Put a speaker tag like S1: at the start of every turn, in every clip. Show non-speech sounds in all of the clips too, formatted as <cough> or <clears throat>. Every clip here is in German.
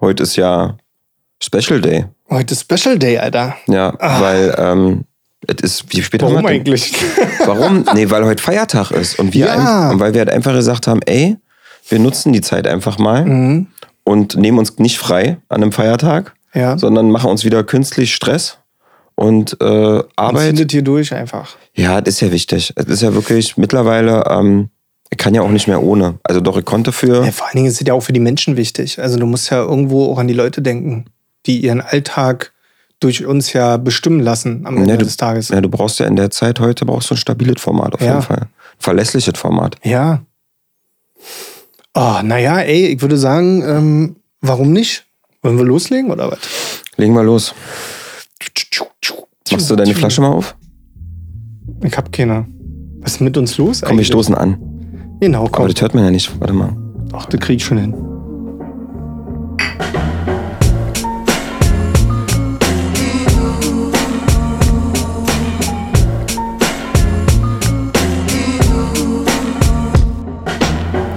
S1: heute ist ja Special Day.
S2: Heute ist Special Day, Alter.
S1: Ja,
S2: Ah.
S1: weil ähm, es ist, wie spät
S2: Warum
S1: haben wir denn?
S2: eigentlich? <laughs>
S1: Warum? Nee, weil heute Feiertag ist und wir
S2: Ja.
S1: ein, und weil wir halt einfach gesagt haben, ey, wir nutzen die Zeit einfach mal
S2: Mhm.
S1: und nehmen uns nicht frei an einem Feiertag,
S2: Ja.
S1: sondern machen uns wieder künstlich Stress und äh,
S2: Und
S1: Arbeit.
S2: findet hier durch einfach.
S1: Ja, das ist ja wichtig. Es ist ja wirklich mittlerweile, ähm, ich kann ja auch nicht mehr ohne. Also doch, ich konnte für.
S2: Ja, vor allen Dingen ist es ja auch für die Menschen wichtig. Also du musst ja irgendwo auch an die Leute denken, die ihren Alltag durch uns ja bestimmen lassen am Ende
S1: Ja, du,
S2: des Tages.
S1: ja, du brauchst ja in der Zeit heute brauchst du ein stabiles Format auf
S2: Ja.
S1: jeden Fall. Verlässliches Format.
S2: Ja. Oh, naja, ey, ich würde sagen, ähm, warum nicht? Wollen wir loslegen oder was?
S1: Legen wir los. Machst du deine Flasche mal auf?
S2: Ich hab keine. Was ist mit uns los?
S1: Komm, wir
S2: eigentlich?
S1: stoßen an.
S2: Genau,
S1: Aber
S2: komm.
S1: das hört man ja nicht. Warte mal.
S2: Ach, das krieg ich schon hin.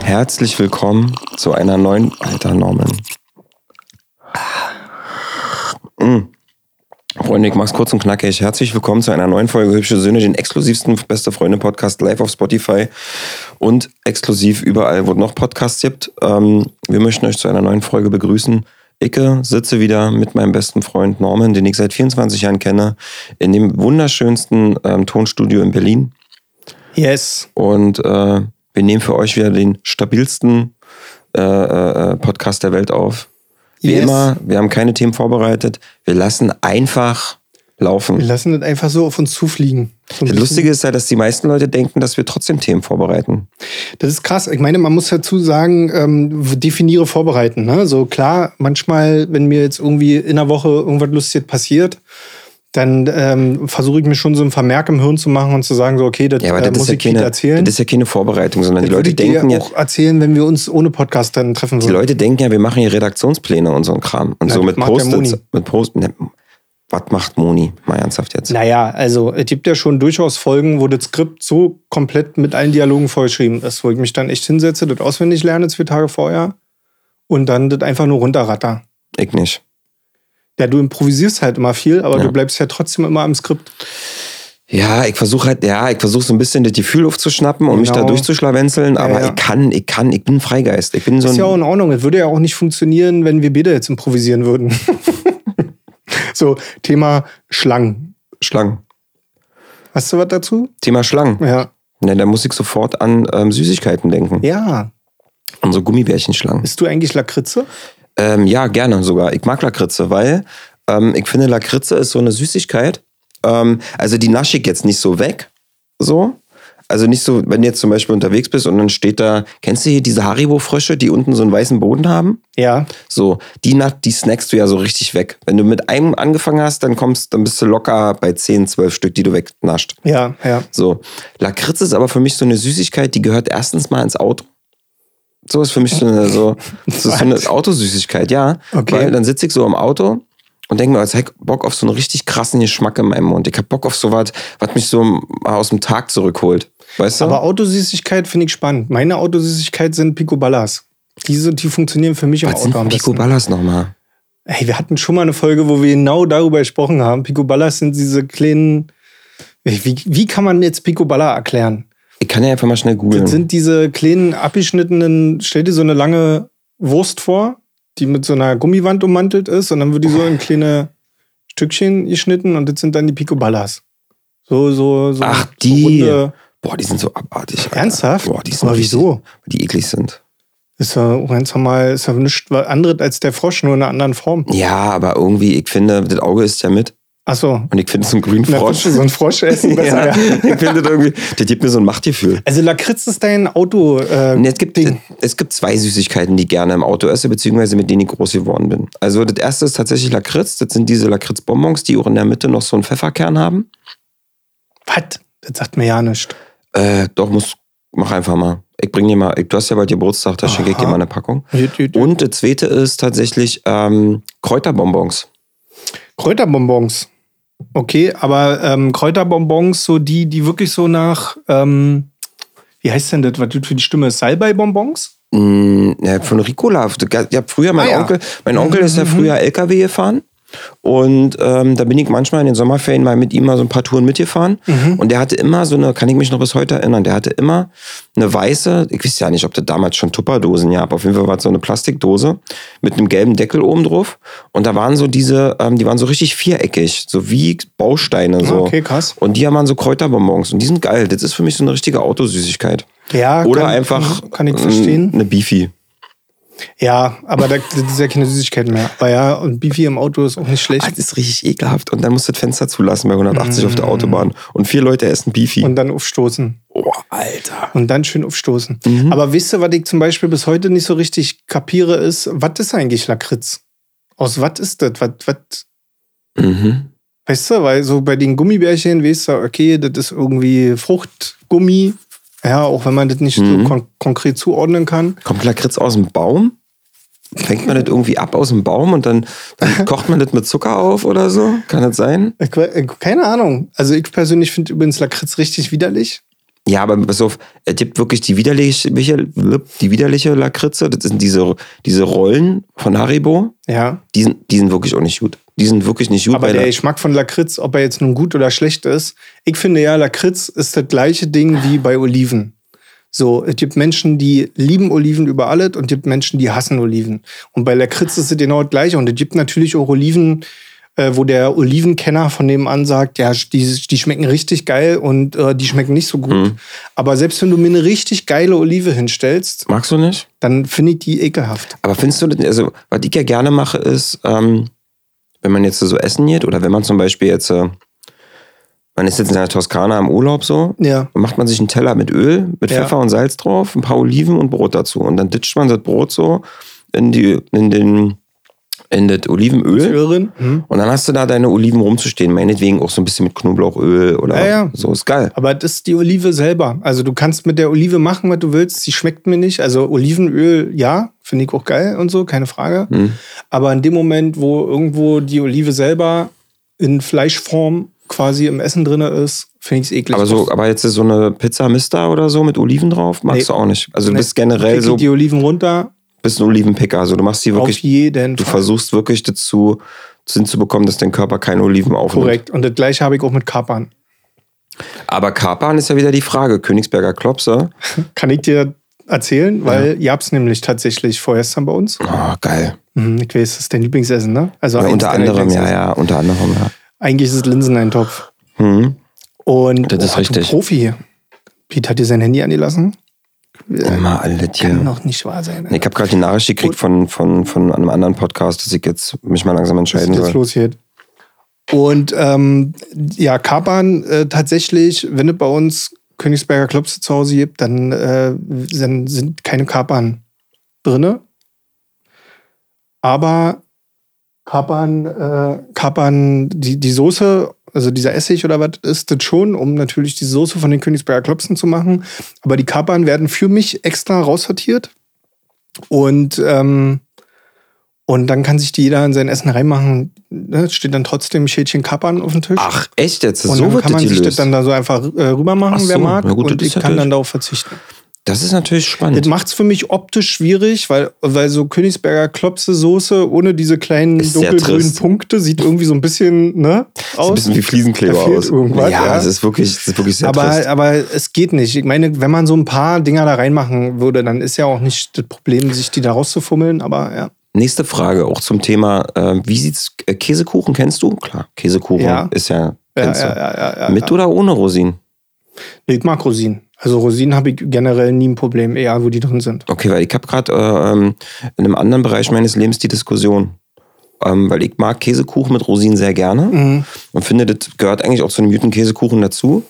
S1: Herzlich willkommen zu einer neuen. Alter Norman. Mm. Freunde, ich mach's kurz und knackig. Herzlich willkommen zu einer neuen Folge Hübsche Söhne, den exklusivsten Beste Freunde Podcast live auf Spotify und exklusiv überall, wo es noch Podcasts gibt. Ähm, wir möchten euch zu einer neuen Folge begrüßen. Icke sitze wieder mit meinem besten Freund Norman, den ich seit 24 Jahren kenne, in dem wunderschönsten ähm, Tonstudio in Berlin.
S2: Yes.
S1: Und äh, wir nehmen für euch wieder den stabilsten äh, äh, Podcast der Welt auf. Wie
S2: Yes.
S1: immer, wir haben keine Themen vorbereitet. Wir lassen einfach
S2: Wir
S1: laufen.
S2: lassen das einfach so auf uns zufliegen. So
S1: Das. Lustige ist ja, dass die meisten Leute denken, dass wir trotzdem Themen vorbereiten.
S2: Das ist krass. Ich meine, man muss dazu sagen, ähm, definiere vorbereiten. Ne? So klar, manchmal, wenn mir jetzt irgendwie in der Woche irgendwas Lustiges passiert, dann ähm, versuche ich mir schon so einen Vermerk im Hirn zu machen und zu sagen, so, okay, das,
S1: Ja,
S2: äh,
S1: das,
S2: muss
S1: ist ja,
S2: ich
S1: keine,
S2: erzählen.
S1: das ist ja keine Vorbereitung, sondern die
S2: Das würde
S1: Leute denken ja,
S2: auch erzählen, wenn wir uns ohne Podcast dann treffen
S1: die
S2: würden.
S1: Leute denken ja, wir machen hier Redaktionspläne und so ein Kram. Und
S2: Na,
S1: so mit Post-its. Mit Post ne, was macht Moni? Mal ernsthaft jetzt.
S2: Naja, also es gibt ja schon durchaus Folgen, wo das Skript so komplett mit allen Dialogen vollgeschrieben ist, wo ich mich dann echt hinsetze, das auswendig lerne zwei Tage vorher und dann das einfach nur runterratter.
S1: Ich nicht.
S2: Ja, du improvisierst halt immer viel, aber
S1: Ja.
S2: du bleibst ja trotzdem immer am Skript.
S1: Ja, ich versuche halt, ja, ich versuche so ein bisschen das Gefühl aufzuschnappen und mich da
S2: Genau.
S1: durchzuschlawenzeln, aber
S2: ja.
S1: ich kann, ich kann, ich bin Freigeist. Ich bin so
S2: ist ja auch in Ordnung. Es würde ja auch nicht funktionieren, wenn wir beide jetzt improvisieren würden. <laughs> so, Thema Schlangen.
S1: Schlangen.
S2: Hast du was dazu?
S1: Thema Schlangen.
S2: Ja.
S1: Ne, da muss ich sofort an ähm, Süßigkeiten denken.
S2: Ja.
S1: An so Gummibärchenschlangen.
S2: Bist du eigentlich Lakritze?
S1: Ähm, ja, gerne sogar. Ich mag Lakritze, weil ähm, ich finde, Lakritze ist so eine Süßigkeit. Ähm, also die nasche ich jetzt nicht so weg. So. Also nicht so, wenn du jetzt zum Beispiel unterwegs bist und dann steht da, kennst du hier diese Haribo-Frösche, die unten so einen weißen Boden haben?
S2: Ja.
S1: So, die, die snackst du ja so richtig weg. Wenn du mit einem angefangen hast, dann kommst, dann bist du locker bei 10, 12 Stück, die du wegnascht.
S2: Ja, ja.
S1: So. Lakritz ist aber für mich so eine Süßigkeit, die gehört erstens mal ins Auto. So ist für mich so eine, so, <laughs> so, eine? Autosüßigkeit, ja.
S2: Okay.
S1: Weil dann sitze ich so im Auto und denke mir, jetzt hab ich Bock auf so einen richtig krassen Geschmack in meinem Mund. Ich hab Bock auf so was, was mich so aus dem Tag zurückholt. Weißt du?
S2: Aber Autosüßigkeit finde ich spannend. Meine Autosüßigkeit sind Picoballas. Diese, die funktionieren für mich im
S1: was sind
S2: Auto am besten.
S1: Picoballas nochmal?
S2: Hey, wir hatten schon mal eine Folge, wo wir genau darüber gesprochen haben. Picoballas sind diese kleinen. Wie, wie kann man jetzt Picoballa erklären?
S1: Ich kann ja einfach mal schnell googeln.
S2: Das sind diese kleinen abgeschnittenen, stell dir so eine lange Wurst vor, die mit so einer Gummiwand ummantelt ist und dann wird die so in kleine Stückchen geschnitten und das sind dann die Picoballas. So, so, so.
S1: Ach,
S2: so
S1: die.
S2: runde-
S1: Boah, die sind so abartig. Alter.
S2: Ernsthaft?
S1: Boah, die sind
S2: Aber wieso?
S1: Die eklig sind.
S2: Ist ja ganz normal, ist ja nichts anderes als der Frosch, nur in einer anderen Form.
S1: Ja, aber irgendwie, ich finde, das Auge ist ja mit.
S2: Achso.
S1: Und ich finde so ein Green Frosch.
S2: so ein Frosch essen <laughs> besser.
S1: ja, <laughs> ich finde das irgendwie, das gibt mir so ein Machtgefühl.
S2: Also Lakritz ist dein Auto. Äh,
S1: es gibt,
S2: Ding.
S1: es gibt zwei Süßigkeiten, die ich gerne im Auto esse, beziehungsweise mit denen ich groß geworden bin. Also das erste ist tatsächlich Lakritz. Das sind diese Lakritz-Bonbons, die auch in der Mitte noch so einen Pfefferkern haben.
S2: Was? Das sagt mir ja nichts.
S1: Äh, doch, muss, mach einfach mal. Ich bring dir mal, du hast ja bald Geburtstag, da schenke ich dir mal eine Packung. Und das zweite ist tatsächlich ähm, Kräuterbonbons.
S2: Kräuterbonbons. Okay, aber ähm, Kräuterbonbons, so die, die wirklich so nach, ähm, wie heißt denn das, was das für die Stimme ist? Salbei-Bonbons?
S1: Mm, Ja, von Ricola. Ja, früher, mein
S2: Ah, ja.
S1: Onkel, mein Onkel ist ja früher LKW gefahren. Und ähm, da bin ich manchmal in den Sommerferien mal mit ihm mal so ein paar Touren mitgefahren. Und der hatte immer so eine, kann ich mich noch bis heute erinnern, der hatte immer eine weiße, ich weiß ja nicht, ob das damals schon Tupperdosen gab. Auf jeden Fall war es so eine Plastikdose mit einem gelben Deckel oben drauf. Und da waren so diese, ähm, die waren so richtig viereckig, so wie Bausteine. So.
S2: okay, krass.
S1: Und die haben so Kräuterbonbons. Und die sind geil. Das ist für mich so eine richtige Autosüßigkeit.
S2: Ja,
S1: Oder
S2: kann,
S1: einfach
S2: Kann ich verstehen.
S1: eine Beefy.
S2: Ja, aber da, ist ja keine Süßigkeit mehr. Aber ja, und Beefy im Auto ist auch nicht schlecht.
S1: Ah, Das ist richtig ekelhaft. Und dann musst du das Fenster zulassen bei 180 auf der Autobahn. Und vier Leute essen Beefy.
S2: Mm. Und dann aufstoßen.
S1: oh, Alter.
S2: Und dann schön aufstoßen.
S1: Mhm.
S2: Aber wisst ihr, was ich zum Beispiel bis heute nicht so richtig kapiere, ist, was ist eigentlich Lakritz? Aus was ist das? Was, was,
S1: Mhm.
S2: weißt du, weil so bei den Gummibärchen weißt du, okay, das ist irgendwie Fruchtgummi. Ja, auch wenn man das nicht
S1: Mhm.
S2: so kon konkret zuordnen kann.
S1: Kommt Lakritz aus dem Baum? Fängt man das irgendwie ab aus dem Baum und dann, dann <laughs> kocht man das mit Zucker auf oder so? Kann das sein?
S2: Äh, keine Ahnung. Also ich persönlich finde übrigens Lakritz richtig widerlich.
S1: Ja, aber pass auf, es gibt wirklich die widerliche, die widerliche Lakritze. Das sind diese, diese Rollen von Haribo.
S2: Ja.
S1: Die sind, die sind wirklich auch nicht gut. Die sind wirklich nicht gut.
S2: Aber der Geschmack von Lakritz, ob er jetzt nun gut oder schlecht ist, ich finde ja, Lakritz ist das gleiche Ding wie bei Oliven. So, es gibt Menschen, die lieben Oliven über alles und es gibt Menschen, die hassen Oliven. Und bei Lakritz ist es genau das gleiche. Und es gibt natürlich auch Oliven, äh, wo der Olivenkenner von nebenan sagt, ja, die, die schmecken richtig geil und äh, die schmecken nicht so gut.
S1: Mhm.
S2: Aber selbst wenn du mir eine richtig geile Olive hinstellst,
S1: Magst du nicht?
S2: dann finde ich die ekelhaft.
S1: Aber findest du, also, was ich ja gerne mache, ist, ähm, wenn man jetzt so essen geht oder wenn man zum Beispiel jetzt, äh, man ist jetzt in der Toskana im Urlaub so,
S2: Ja.
S1: dann macht man sich einen Teller mit Öl, mit
S2: Ja.
S1: Pfeffer und Salz drauf, ein paar Oliven und Brot dazu. Und dann ditcht man das Brot so in, die, in, den, in das Olivenöl.
S2: Hörerin? Hm.
S1: Und dann hast du da deine Oliven rumzustehen, meinetwegen auch so ein bisschen mit Knoblauchöl oder
S2: Ja, ja.
S1: so, ist geil.
S2: Aber das ist die Olive selber. Also du kannst mit der Olive machen, was du willst. Sie schmeckt mir nicht. Also Olivenöl, ja, finde ich auch geil und so, keine Frage.
S1: Hm.
S2: Aber in dem Moment, wo irgendwo die Olive selber in Fleischform quasi im Essen drin ist, finde ich es eklig.
S1: Aber, so, aber jetzt ist so eine Pizza Mister oder so mit Oliven drauf, magst
S2: Nee.
S1: du auch nicht. Also du
S2: Nee.
S1: bist generell so,
S2: die Oliven runter,
S1: bist ein Olivenpicker. Also du machst die
S2: auf
S1: wirklich
S2: jeden
S1: Du
S2: Fall.
S1: versuchst wirklich dazu hinzubekommen, dass dein Körper keine Oliven aufnimmt.
S2: Korrekt. Und das gleiche habe ich auch mit Kapern.
S1: Aber Kapern ist ja wieder die Frage. Königsberger Klopse. <laughs>
S2: Kann ich dir erzählen? Weil ihr habt es nämlich tatsächlich vorgestern bei uns.
S1: Oh, geil.
S2: Mhm, ich weiß, das ist dein Lieblingsessen, ne? Also
S1: Ja, unter anderem, ja, ja, unter anderem, ja.
S2: Eigentlich ist es Linseneintopf.
S1: Hm.
S2: Und
S1: Das ist
S2: oh, du
S1: richtig.
S2: Profi. Pete hat dir sein Handy angelassen?
S1: Immer alle
S2: Kann
S1: Tiere.
S2: doch nicht wahr sein.
S1: Ich habe gerade die Nachricht gekriegt von, von, von einem anderen Podcast, dass ich jetzt mich mal langsam entscheiden soll.
S2: los hier? Und ähm, ja, Kapern äh, tatsächlich, wenn es bei uns Königsberger Klopse zu Hause gibt, dann, äh, dann sind keine Kapern drinne. Aber Kapern, äh, Kapern, die, die Soße, also dieser Essig oder was ist das schon, um natürlich die Soße von den Königsberger Klopsen zu machen. Aber die Kapern werden für mich extra raussortiert. Und, ähm, und dann kann sich die jeder in sein Essen reinmachen. Ne? Steht dann trotzdem ein Schälchen Kapern auf dem Tisch.
S1: Ach, echt jetzt?
S2: und
S1: so
S2: dann
S1: wird
S2: kann man
S1: das
S2: sich das dann da so einfach äh, rüber machen,
S1: Ach
S2: wer
S1: so,
S2: mag.
S1: gut,
S2: und
S1: das
S2: ich kann dann darauf verzichten.
S1: Das ist natürlich
S2: Das
S1: spannend.
S2: macht es für mich optisch schwierig, weil, weil so Königsberger Klopse-Soße ohne diese kleinen dunkelgrünen. Punkte sieht irgendwie so ein bisschen ne,
S1: Sieht
S2: aus.
S1: ein bisschen wie Fliesenkleber aus.
S2: irgendwas,
S1: ja,
S2: ja.
S1: es ist wirklich, es ist wirklich sehr
S2: aber,
S1: trist.
S2: aber es geht nicht. Ich meine, wenn man so ein paar Dinger da reinmachen würde, dann ist ja auch nicht das Problem, sich die da rauszufummeln. Aber ja,
S1: Nächste Frage, auch zum Thema, äh, wie sieht's, äh, Käsekuchen kennst du? Klar, Käsekuchen
S2: Ja.
S1: ist ja, kennst
S2: ja, ja, ja,
S1: Mit oder ohne Rosinen?
S2: Nee, Ich mag Rosinen. Also Rosinen habe ich generell nie ein Problem, egal wo die drin sind.
S1: Okay, weil ich habe gerade äh, ähm, in einem anderen Bereich meines Lebens die Diskussion. Ähm, weil ich mag Käsekuchen mit Rosinen sehr gerne
S2: Mhm.
S1: und finde, das gehört eigentlich auch zu einem guten Käsekuchen dazu.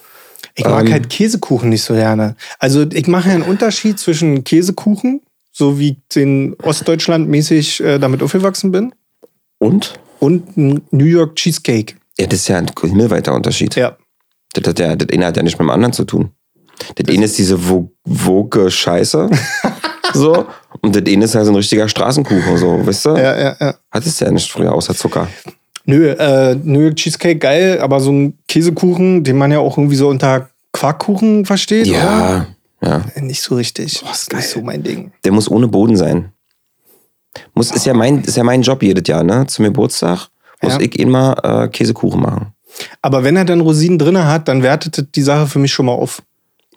S2: Ich mag
S1: Ähm.
S2: halt Käsekuchen nicht so gerne. Also ich mache ja einen Unterschied zwischen Käsekuchen, so wie ich den Ostdeutschland mäßig äh, damit aufgewachsen bin,
S1: Und?
S2: und ein New York Cheesecake.
S1: Ja, das ist ja ein himmelweiter Unterschied.
S2: Ja.
S1: Das, hat ja, das eine hat ja nicht mit dem anderen zu tun. Das, eine ist diese wo- woke Scheiße. <laughs> so. Und das eine ist halt so ein richtiger Straßenkuchen, so, weißt du?
S2: Ja, ja, ja.
S1: Hattest du ja nicht früher, außer Zucker.
S2: Nö, äh, New York Cheesecake geil, aber so ein Käsekuchen, den man ja auch irgendwie so unter Quarkkuchen versteht, oder?
S1: Ja.
S2: Nicht so richtig.
S1: Boah, ist
S2: das ist
S1: geil.
S2: so mein Ding.
S1: Der muss ohne Boden sein. Muss, ist, ja mein, ist ja mein Job jedes Jahr, ne? Zum Geburtstag muss
S2: Ja.
S1: ich immer äh, Käsekuchen machen.
S2: Aber wenn er dann Rosinen drin hat, dann wertet das die Sache für mich schon mal auf.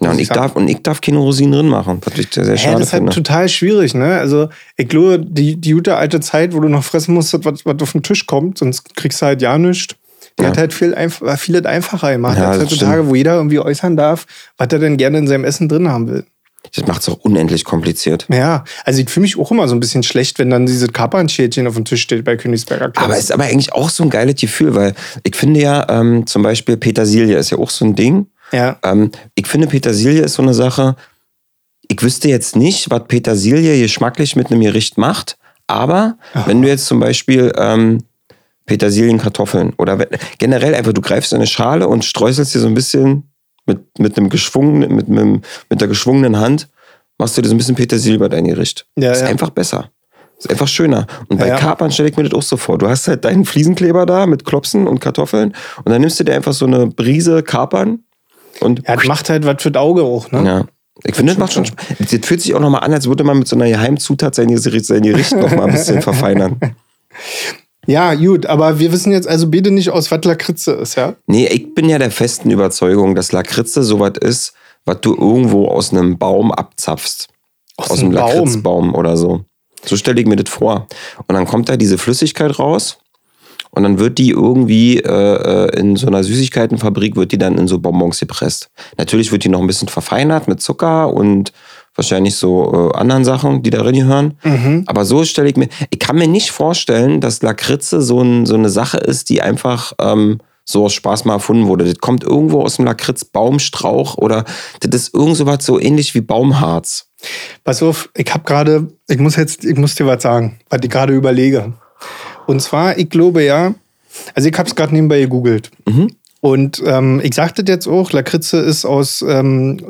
S1: Ja, und
S2: ich sagen.
S1: darf, und ich darf keine Rosinen drin machen, was ich sehr, sehr
S2: Ja,
S1: schade
S2: das ist halt total schwierig, ne? Also, ich glaube, die, die gute alte Zeit, wo du noch fressen musstest, was, was auf den Tisch kommt, sonst kriegst du halt ja nichts. Die
S1: Ja.
S2: hat halt viel, einf vieles einfacher gemacht
S1: Ja,
S2: als heutzutage, wo jeder irgendwie äußern darf, was er denn gerne in seinem Essen drin haben will.
S1: Das macht es auch unendlich kompliziert.
S2: Ja, also ich fühle mich auch immer so ein bisschen schlecht, wenn dann diese Kapernschälchen auf dem Tisch steht bei Königsberger Klopf.
S1: Aber es ist aber eigentlich auch so ein geiles Gefühl, weil ich finde ja ähm, zum Beispiel Petersilie ist ja auch so ein Ding.
S2: ja.
S1: Ähm, ich finde Petersilie ist so eine Sache, ich wüsste jetzt nicht, was Petersilie geschmacklich mit einem Gericht macht, aber wenn du jetzt zum Beispiel ähm, Petersilien-Kartoffeln oder wenn, generell einfach, du greifst in eine Schale und streuselst dir so ein bisschen mit, mit einem geschwungenen, mit, einem, mit der geschwungenen Hand, machst du dir so ein bisschen Petersilie bei dein Gericht.
S2: Ja,
S1: ist
S2: ja.
S1: einfach besser. Ist einfach schöner. Und bei
S2: Ja, ja.
S1: Kapern stelle ich mir das auch so vor. Du hast halt deinen Fliesenkleber da mit Klopsen und Kartoffeln und dann nimmst du dir einfach so eine Brise Kapern und
S2: Ja, das macht halt was für das Auge auch, ne?
S1: ja. Ich finde, das macht schon Spaß. Das fühlt sich auch nochmal an, als würde man mit so einer Geheimzutat sein Gericht, sein Gericht nochmal ein bisschen <laughs> verfeinern.
S2: Ja, gut, aber wir wissen jetzt also bitte nicht aus, was Lakritze ist, ja?
S1: Nee, ich bin ja der festen Überzeugung, dass Lakritze sowas ist, was du irgendwo aus einem Baum abzapfst.
S2: Aus
S1: Aus,
S2: einem
S1: einem
S2: Baum?
S1: Lakritzbaum oder so. So stelle ich mir das vor. Und dann kommt da diese Flüssigkeit raus und dann wird die irgendwie äh, äh, in so einer Süßigkeitenfabrik, wird die dann in so Bonbons gepresst. Natürlich wird die noch ein bisschen verfeinert mit Zucker und wahrscheinlich so äh, anderen Sachen, die darin gehören.
S2: Mhm.
S1: Aber so stelle ich mir, ich kann mir nicht vorstellen, dass Lakritze so, ein, so eine Sache ist, die einfach ähm, so aus Spaß mal erfunden wurde. Das kommt irgendwo aus dem Lakritzbaumstrauch oder das ist irgend so was so ähnlich wie Baumharz.
S2: Pass auf, ich habe gerade, ich muss jetzt, ich muss dir was sagen, was ich gerade überlege. Und zwar, ich glaube ja, also ich habe es gerade nebenbei gegoogelt.
S1: Mhm.
S2: Und ähm, ich sagte jetzt auch, Lakritze ist aus ähm,